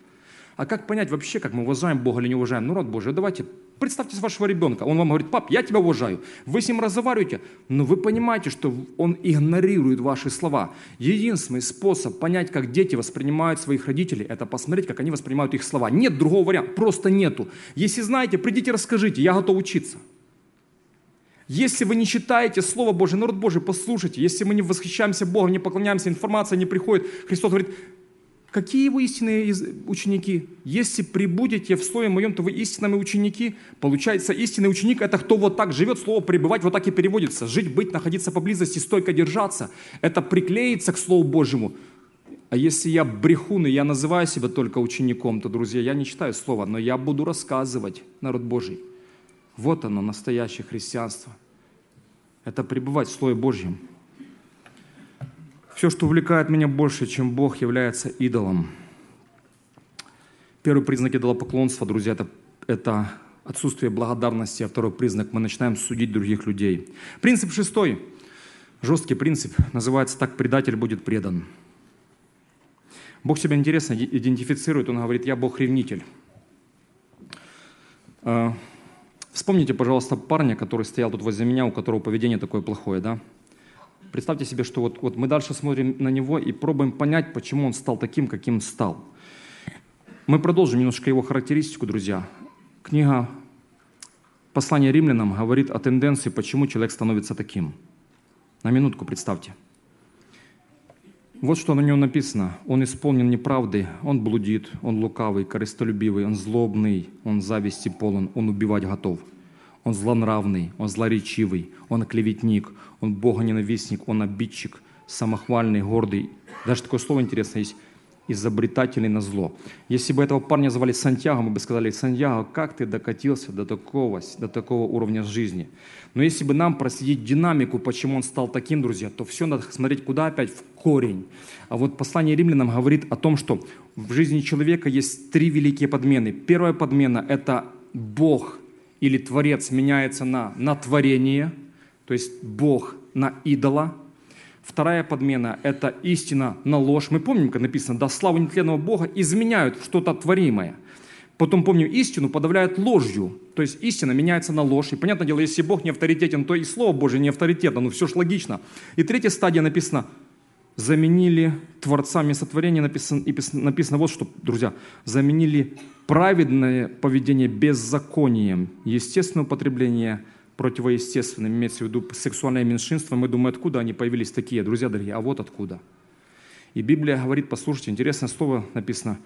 А как понять вообще, как мы уважаем Бога или не уважаем народ Божий? Давайте Представьте вашего ребенка, он вам говорит, пап, я тебя уважаю. Вы с ним разговариваете, но вы понимаете, что он игнорирует ваши слова. Единственный способ понять, как дети воспринимают своих родителей, это посмотреть, как они воспринимают их слова. Нет другого варианта, просто нету. Если знаете, придите расскажите, я готов учиться. Если вы не читаете Слово Божие, народ Божий, послушайте. Если мы не восхищаемся Богом, не поклоняемся, информация не приходит, Христос говорит, Какие вы истинные ученики? Если прибудете в Слове Моем, то вы истинные ученики. Получается, истинный ученик – это кто вот так живет, слово «пребывать» вот так и переводится. Жить, быть, находиться поблизости, стойко держаться. Это приклеится к Слову Божьему. А если я брехун, и я называю себя только учеником, то, друзья, я не читаю Слово, но я буду рассказывать, народ Божий. Вот оно, настоящее христианство. Это пребывать в Слове Божьем. Все, что увлекает меня больше, чем Бог, является идолом. Первый признак идолопоклонства, друзья, это, это отсутствие благодарности, а второй признак – мы начинаем судить других людей. Принцип шестой, жесткий принцип, называется так «предатель будет предан». Бог себя интересно идентифицирует, Он говорит «я Бог-ревнитель». А, вспомните, пожалуйста, парня, который стоял тут возле меня, у которого поведение такое плохое, да? Представьте себе, что вот, вот мы дальше смотрим на него и пробуем понять, почему он стал таким, каким стал. Мы продолжим немножко его характеристику, друзья. Книга «Послание римлянам» говорит о тенденции, почему человек становится таким. На минутку представьте. Вот что на нем написано. Он исполнен неправды, он блудит, он лукавый, корыстолюбивый, он злобный, он зависти полон, он убивать готов – он злонравный, он злоречивый, он клеветник, он богоненавистник, он обидчик, самохвальный, гордый. Даже такое слово интересное есть изобретательный на зло. Если бы этого парня звали Сантьяго, мы бы сказали, Сантьяго, как ты докатился до такого, до такого уровня жизни? Но если бы нам проследить динамику, почему он стал таким, друзья, то все надо смотреть куда опять? В корень. А вот послание римлянам говорит о том, что в жизни человека есть три великие подмены. Первая подмена – это Бог или Творец меняется на, на творение, то есть Бог на идола. Вторая подмена – это истина на ложь. Мы помним, как написано, да славу нетленного Бога изменяют что-то творимое. Потом, помню, истину подавляют ложью. То есть истина меняется на ложь. И понятное дело, если Бог не авторитетен, то и Слово Божье не авторитетно. Ну, все ж логично. И третья стадия написана – заменили Творца вместо творения, написано, написано вот что, друзья, заменили праведное поведение беззаконием, естественное употребление противоестественным, имеется в виду сексуальное меньшинство. Мы думаем, откуда они появились такие, друзья дорогие, а вот откуда. И Библия говорит, послушайте, интересное слово написано,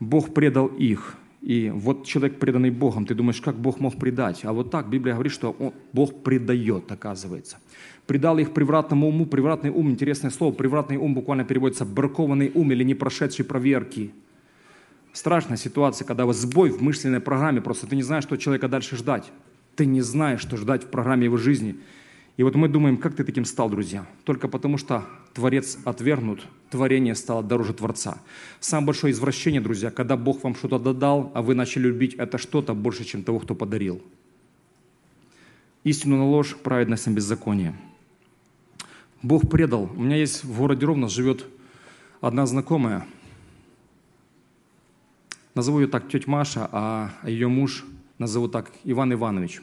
Бог предал их. И вот человек, преданный Богом, ты думаешь, как Бог мог предать? А вот так Библия говорит, что он, Бог предает, оказывается предал их превратному уму. Превратный ум, интересное слово, превратный ум буквально переводится бракованный ум или не прошедший проверки. Страшная ситуация, когда вот сбой в мысленной программе, просто ты не знаешь, что человека дальше ждать. Ты не знаешь, что ждать в программе его жизни. И вот мы думаем, как ты таким стал, друзья? Только потому, что Творец отвергнут, творение стало дороже Творца. Самое большое извращение, друзья, когда Бог вам что-то додал, а вы начали любить это что-то больше, чем того, кто подарил. Истину на ложь, праведность на беззаконие – Бог предал. У меня есть в городе Ровно живет одна знакомая. Назову ее так тетя Маша, а ее муж назову так Иван Иванович.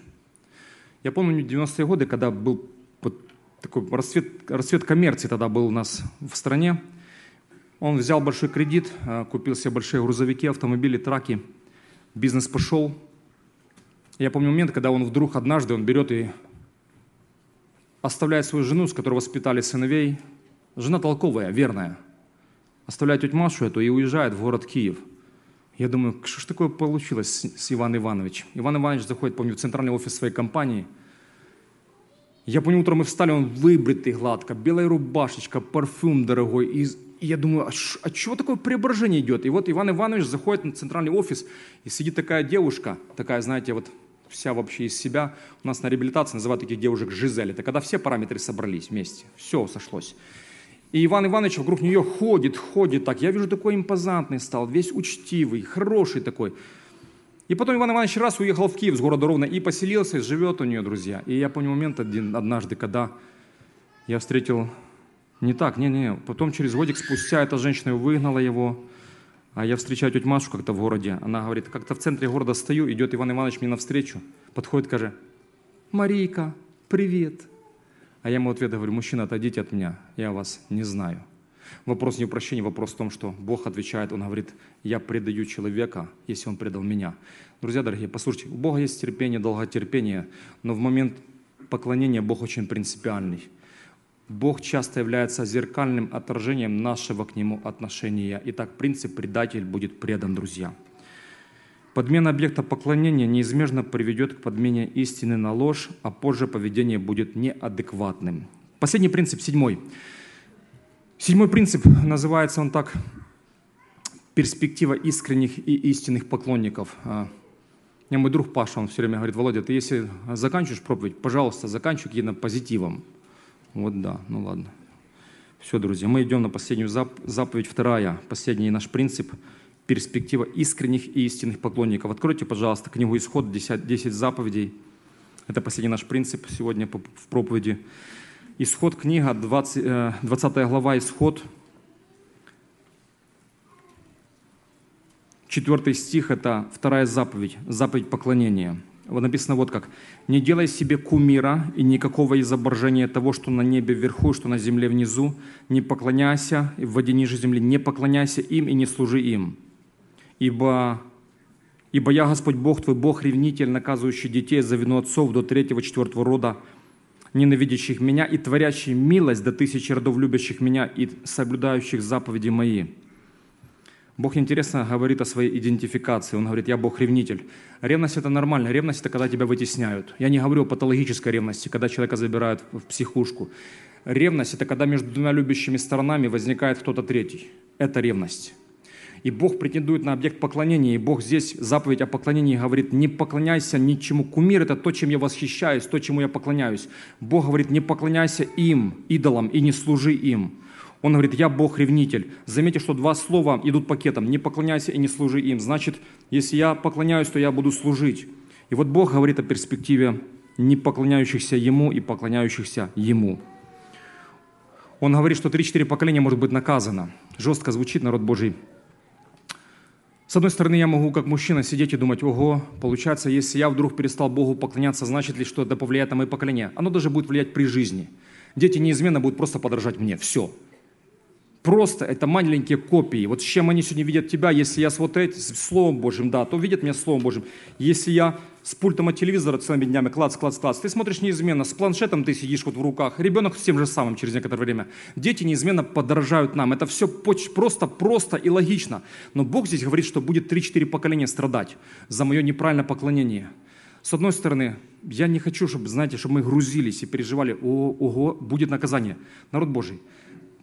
Я помню 90-е годы, когда был такой расцвет, расцвет коммерции тогда был у нас в стране. Он взял большой кредит, а, купил себе большие грузовики, автомобили, траки. Бизнес пошел. Я помню момент, когда он вдруг однажды он берет и оставляет свою жену, с которой воспитали сыновей. Жена толковая, верная. Оставляет тетю Машу эту и уезжает в город Киев. Я думаю, что ж такое получилось с, с Иваном Ивановичем? Иван Иванович заходит, помню, в центральный офис своей компании. Я помню, утром мы встали, он выбритый гладко, белая рубашечка, парфюм дорогой. И, я думаю, а, ш, а чего такое преображение идет? И вот Иван Иванович заходит на центральный офис, и сидит такая девушка, такая, знаете, вот вся вообще из себя. У нас на реабилитации называют таких девушек Жизель. Это когда все параметры собрались вместе, все сошлось. И Иван Иванович вокруг нее ходит, ходит так. Я вижу, такой импозантный стал, весь учтивый, хороший такой. И потом Иван Иванович раз уехал в Киев с города Ровно и поселился, и живет у нее, друзья. И я помню момент один, однажды, когда я встретил не так, не-не, потом через годик спустя эта женщина выгнала его, а я встречаю тетю Машу как-то в городе. Она говорит, как-то в центре города стою, идет Иван Иванович мне навстречу. Подходит, скажет, Марийка, привет. А я ему ответ говорю, мужчина, отойдите от меня, я вас не знаю. Вопрос не в прощении, вопрос в том, что Бог отвечает, Он говорит, я предаю человека, если он предал меня. Друзья дорогие, послушайте, у Бога есть терпение, долготерпение, но в момент поклонения Бог очень принципиальный. Бог часто является зеркальным отражением нашего к Нему отношения. Итак, принцип «предатель будет предан, друзья». Подмена объекта поклонения неизбежно приведет к подмене истины на ложь, а позже поведение будет неадекватным. Последний принцип, седьмой. Седьмой принцип, называется он так, перспектива искренних и истинных поклонников. А, меня мой друг Паша, он все время говорит, Володя, ты если заканчиваешь проповедь, пожалуйста, заканчивай каким-то позитивом. Вот да, ну ладно. Все, друзья, мы идем на последнюю заповедь, вторая, последний наш принцип – перспектива искренних и истинных поклонников. Откройте, пожалуйста, книгу «Исход», 10, 10 заповедей. Это последний наш принцип сегодня в проповеди. Исход, книга, 20, 20 э, глава, Исход, Четвертый стих – это вторая заповедь, заповедь поклонения – вот написано вот как. «Не делай себе кумира и никакого изображения того, что на небе вверху, что на земле внизу. Не поклоняйся в воде ниже земли, не поклоняйся им и не служи им. Ибо, ибо я, Господь Бог твой, Бог ревнитель, наказывающий детей за вину отцов до третьего, четвертого рода, ненавидящих меня и творящий милость до тысячи родов, любящих меня и соблюдающих заповеди мои». Бог интересно говорит о своей идентификации. Он говорит, я Бог-ревнитель. Ревность – это нормально. Ревность – это когда тебя вытесняют. Я не говорю о патологической ревности, когда человека забирают в психушку. Ревность – это когда между двумя любящими сторонами возникает кто-то третий. Это ревность. И Бог претендует на объект поклонения. И Бог здесь заповедь о поклонении говорит, не поклоняйся ничему. Кумир – это то, чем я восхищаюсь, то, чему я поклоняюсь. Бог говорит, не поклоняйся им, идолам, и не служи им. Он говорит, я Бог-ревнитель. Заметьте, что два слова идут пакетом. Не поклоняйся и не служи им. Значит, если я поклоняюсь, то я буду служить. И вот Бог говорит о перспективе не поклоняющихся Ему и поклоняющихся Ему. Он говорит, что 3-4 поколения может быть наказано. Жестко звучит народ Божий. С одной стороны, я могу как мужчина сидеть и думать, ого, получается, если я вдруг перестал Богу поклоняться, значит ли, что это повлияет на мое поколение? Оно даже будет влиять при жизни. Дети неизменно будут просто подражать мне. Все. Просто это маленькие копии. Вот с чем они сегодня видят тебя, если я с вот этим, с Словом Божьим, да, то видят меня Словом Божьим. Если я с пультом от телевизора целыми днями, клац, клац, клац, ты смотришь неизменно, с планшетом ты сидишь вот в руках, ребенок с тем же самым через некоторое время. Дети неизменно подражают нам. Это все просто, просто и логично. Но Бог здесь говорит, что будет 3-4 поколения страдать за мое неправильное поклонение. С одной стороны, я не хочу, чтобы, знаете, чтобы мы грузились и переживали, о, ого, будет наказание. Народ Божий,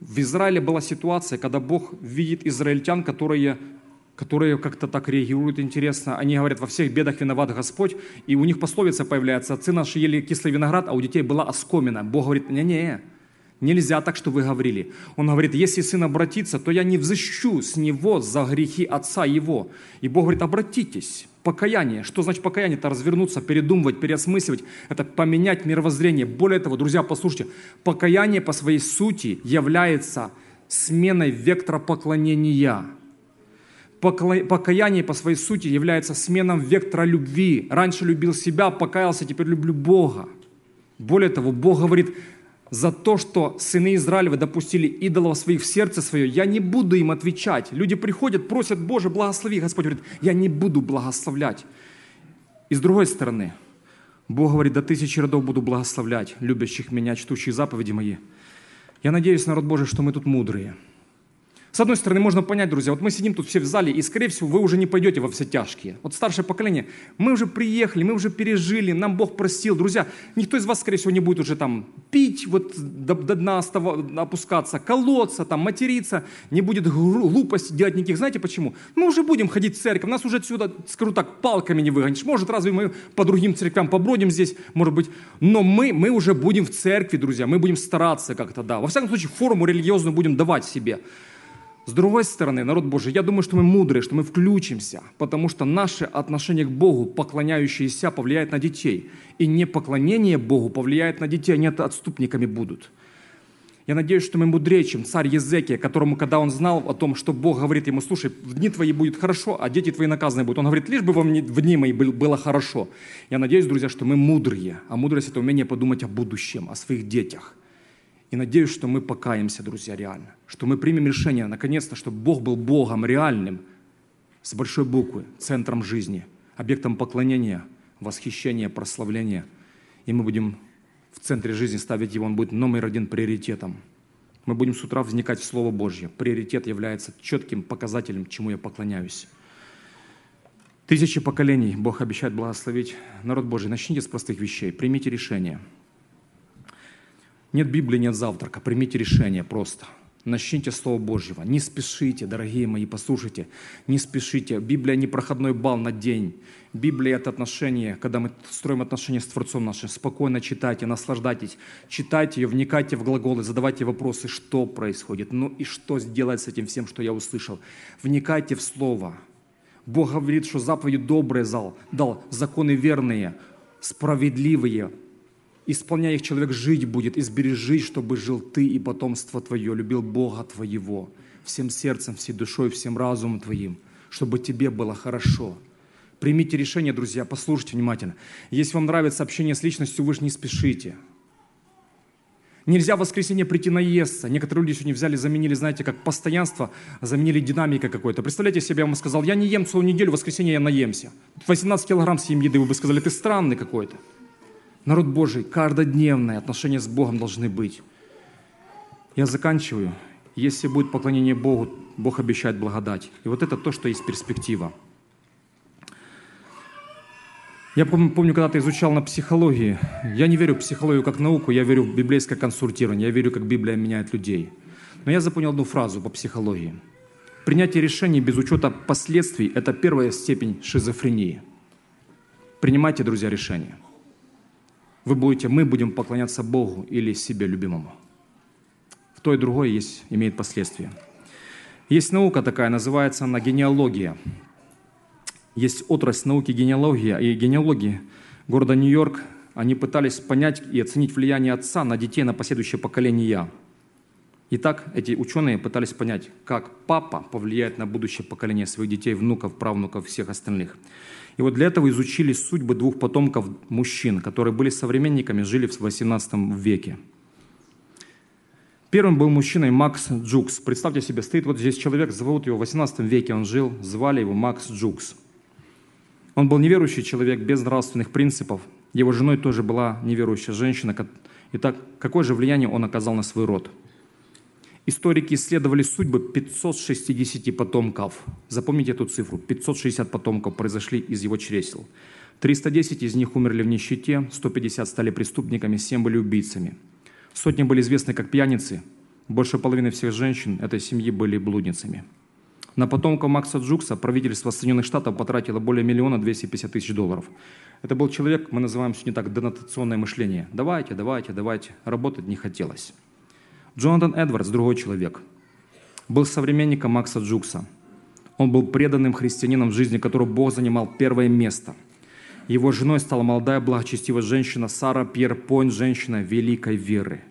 в Израиле была ситуация, когда Бог видит израильтян, которые, которые как-то так реагируют интересно. Они говорят, во всех бедах виноват Господь. И у них пословица появляется, отцы наши ели кислый виноград, а у детей была оскомина. Бог говорит, не-не, Нельзя так, что вы говорили. Он говорит, если сын обратится, то я не взыщу с него за грехи отца его. И Бог говорит, обратитесь. Покаяние. Что значит покаяние? Это развернуться, передумывать, переосмысливать. Это поменять мировоззрение. Более того, друзья, послушайте, покаяние по своей сути является сменой вектора поклонения. Покаяние по своей сути является сменом вектора любви. Раньше любил себя, покаялся, теперь люблю Бога. Более того, Бог говорит, за то, что сыны Израилевы допустили идолов своих в сердце свое, я не буду им отвечать. Люди приходят, просят, Боже, благослови. Господь говорит, я не буду благословлять. И с другой стороны, Бог говорит, до тысячи родов буду благословлять, любящих меня, чтущих заповеди мои. Я надеюсь, народ Божий, что мы тут мудрые – с одной стороны, можно понять, друзья, вот мы сидим тут все в зале, и, скорее всего, вы уже не пойдете во все тяжкие. Вот старшее поколение, мы уже приехали, мы уже пережили, нам Бог простил. Друзья, никто из вас, скорее всего, не будет уже там пить, вот до, до дна опускаться, колоться, там, материться, не будет глупости делать никаких. Знаете почему? Мы уже будем ходить в церковь, нас уже отсюда, скажу так, палками не выгонишь. Может, разве мы по другим церквям побродим здесь, может быть. Но мы, мы уже будем в церкви, друзья, мы будем стараться как-то, да. Во всяком случае, форму религиозную будем давать себе. С другой стороны, народ Божий, я думаю, что мы мудрые, что мы включимся, потому что наше отношение к Богу, поклоняющееся, повлияет на детей. И не поклонение Богу повлияет на детей, они отступниками будут. Я надеюсь, что мы мудрее, чем царь Езекия, которому, когда он знал о том, что Бог говорит ему, слушай, в дни твои будет хорошо, а дети твои наказаны будут. Он говорит, лишь бы вам в дни мои было хорошо. Я надеюсь, друзья, что мы мудрые, а мудрость – это умение подумать о будущем, о своих детях – и надеюсь, что мы покаемся, друзья, реально. Что мы примем решение, наконец-то, чтобы Бог был Богом реальным, с большой буквы, центром жизни, объектом поклонения, восхищения, прославления. И мы будем в центре жизни ставить его, он будет номер один приоритетом. Мы будем с утра возникать в Слово Божье. Приоритет является четким показателем, чему я поклоняюсь. Тысячи поколений Бог обещает благословить. Народ Божий, начните с простых вещей. Примите решение – нет Библии, нет завтрака. Примите решение просто. Начните Слово Божьего. Не спешите, дорогие мои, послушайте. Не спешите. Библия не проходной бал на день. Библия – это отношения, когда мы строим отношения с Творцом нашим. Спокойно читайте, наслаждайтесь. Читайте ее, вникайте в глаголы, задавайте вопросы, что происходит. Ну и что сделать с этим всем, что я услышал. Вникайте в Слово. Бог говорит, что заповеди добрые зал, дал, законы верные, справедливые, Исполняя их, человек жить будет, избережи, чтобы жил ты и потомство твое, любил Бога твоего, всем сердцем, всей душой, всем разумом твоим, чтобы тебе было хорошо. Примите решение, друзья, послушайте внимательно. Если вам нравится общение с личностью, вы же не спешите. Нельзя в воскресенье прийти наесться. Некоторые люди сегодня взяли, заменили, знаете, как постоянство, заменили динамикой какой-то. Представляете себе, я вам сказал, я не ем целую неделю, в воскресенье я наемся. 18 килограмм съем еды, вы бы сказали, ты странный какой-то. Народ Божий, каждодневные отношения с Богом должны быть. Я заканчиваю. Если будет поклонение Богу, Бог обещает благодать. И вот это то, что есть перспектива. Я помню, когда ты изучал на психологии, я не верю в психологию как науку, я верю в библейское консультирование, я верю, как Библия меняет людей. Но я запомнил одну фразу по психологии. Принятие решений без учета последствий – это первая степень шизофрении. Принимайте, друзья, решения вы будете, мы будем поклоняться Богу или себе любимому. В то и другое есть, имеет последствия. Есть наука такая, называется она генеалогия. Есть отрасль науки генеалогия и генеалогии города Нью-Йорк. Они пытались понять и оценить влияние отца на детей, на последующее поколение. Итак, эти ученые пытались понять, как папа повлияет на будущее поколение своих детей, внуков, правнуков, всех остальных. И вот для этого изучили судьбы двух потомков мужчин, которые были современниками, жили в 18 веке. Первым был мужчиной Макс Джукс. Представьте себе, стоит вот здесь человек, зовут его в 18 веке, он жил, звали его Макс Джукс. Он был неверующий человек, без нравственных принципов. Его женой тоже была неверующая женщина. Итак, какое же влияние он оказал на свой род? Историки исследовали судьбы 560 потомков. Запомните эту цифру. 560 потомков произошли из его чресел. 310 из них умерли в нищете, 150 стали преступниками, 7 были убийцами. Сотни были известны как пьяницы. Больше половины всех женщин этой семьи были блудницами. На потомков Макса Джукса правительство Соединенных Штатов потратило более миллиона 250 тысяч долларов. Это был человек, мы называем сегодня так, денотационное мышление. Давайте, давайте, давайте. Работать не хотелось. Джонатан Эдвардс, другой человек, был современником Макса Джукса. Он был преданным христианином в жизни, которого Бог занимал первое место. Его женой стала молодая благочестивая женщина Сара Пьер Пойнт, женщина великой веры,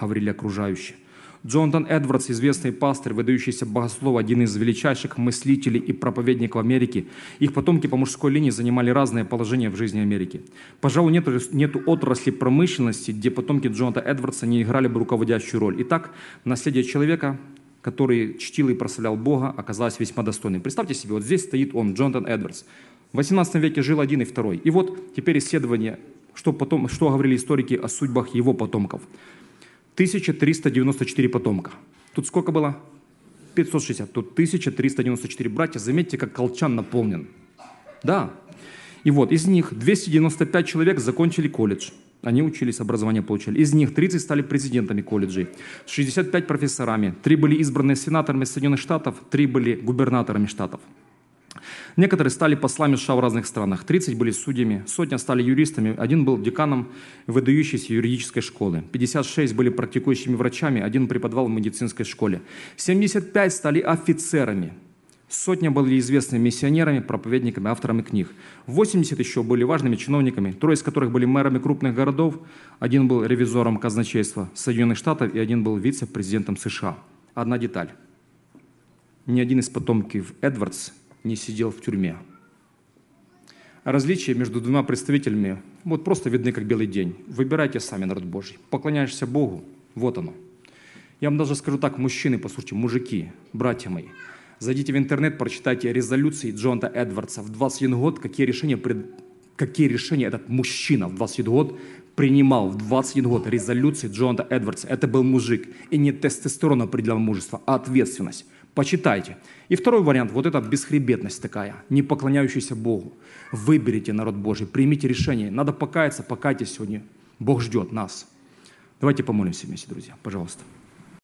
говорили окружающие. Джонатан Эдвардс, известный пастор, выдающийся богослов, один из величайших мыслителей и проповедников Америки. Их потомки по мужской линии занимали разные положения в жизни Америки. Пожалуй, нет нету отрасли промышленности, где потомки Джонатана Эдвардса не играли бы руководящую роль. Итак, наследие человека, который чтил и прославлял Бога, оказалось весьма достойным. Представьте себе, вот здесь стоит он, Джонатан Эдвардс. В 18 веке жил один и второй. И вот теперь исследование, что, потом, что говорили историки о судьбах его потомков. 1394 потомка. Тут сколько было? 560. Тут 1394 братья. Заметьте, как колчан наполнен. Да. И вот из них 295 человек закончили колледж. Они учились, образование получали. Из них 30 стали президентами колледжей, 65 профессорами, 3 были избраны сенаторами Соединенных Штатов, 3 были губернаторами штатов. Некоторые стали послами США в разных странах, 30 были судьями, сотня стали юристами, один был деканом выдающейся юридической школы, 56 были практикующими врачами, один преподавал в медицинской школе, 75 стали офицерами, Сотня были известными миссионерами, проповедниками, авторами книг. 80 еще были важными чиновниками, трое из которых были мэрами крупных городов. Один был ревизором казначейства Соединенных Штатов и один был вице-президентом США. Одна деталь. Ни один из потомков Эдвардс не сидел в тюрьме. Различия между двумя представителями вот просто видны как белый день. Выбирайте сами, народ Божий. Поклоняешься Богу, вот оно. Я вам даже скажу так, мужчины, послушайте, мужики, братья мои, зайдите в интернет, прочитайте резолюции Джонта Эдвардса в 21 год, какие решения, какие решения этот мужчина в 21 год принимал в 21 год резолюции Джонта Эдвардса. Это был мужик. И не тестостерон определял мужество, а ответственность. Почитайте. И второй вариант, вот эта бесхребетность такая, не поклоняющаяся Богу. Выберите народ Божий, примите решение. Надо покаяться, покайтесь сегодня. Бог ждет нас. Давайте помолимся вместе, друзья, пожалуйста.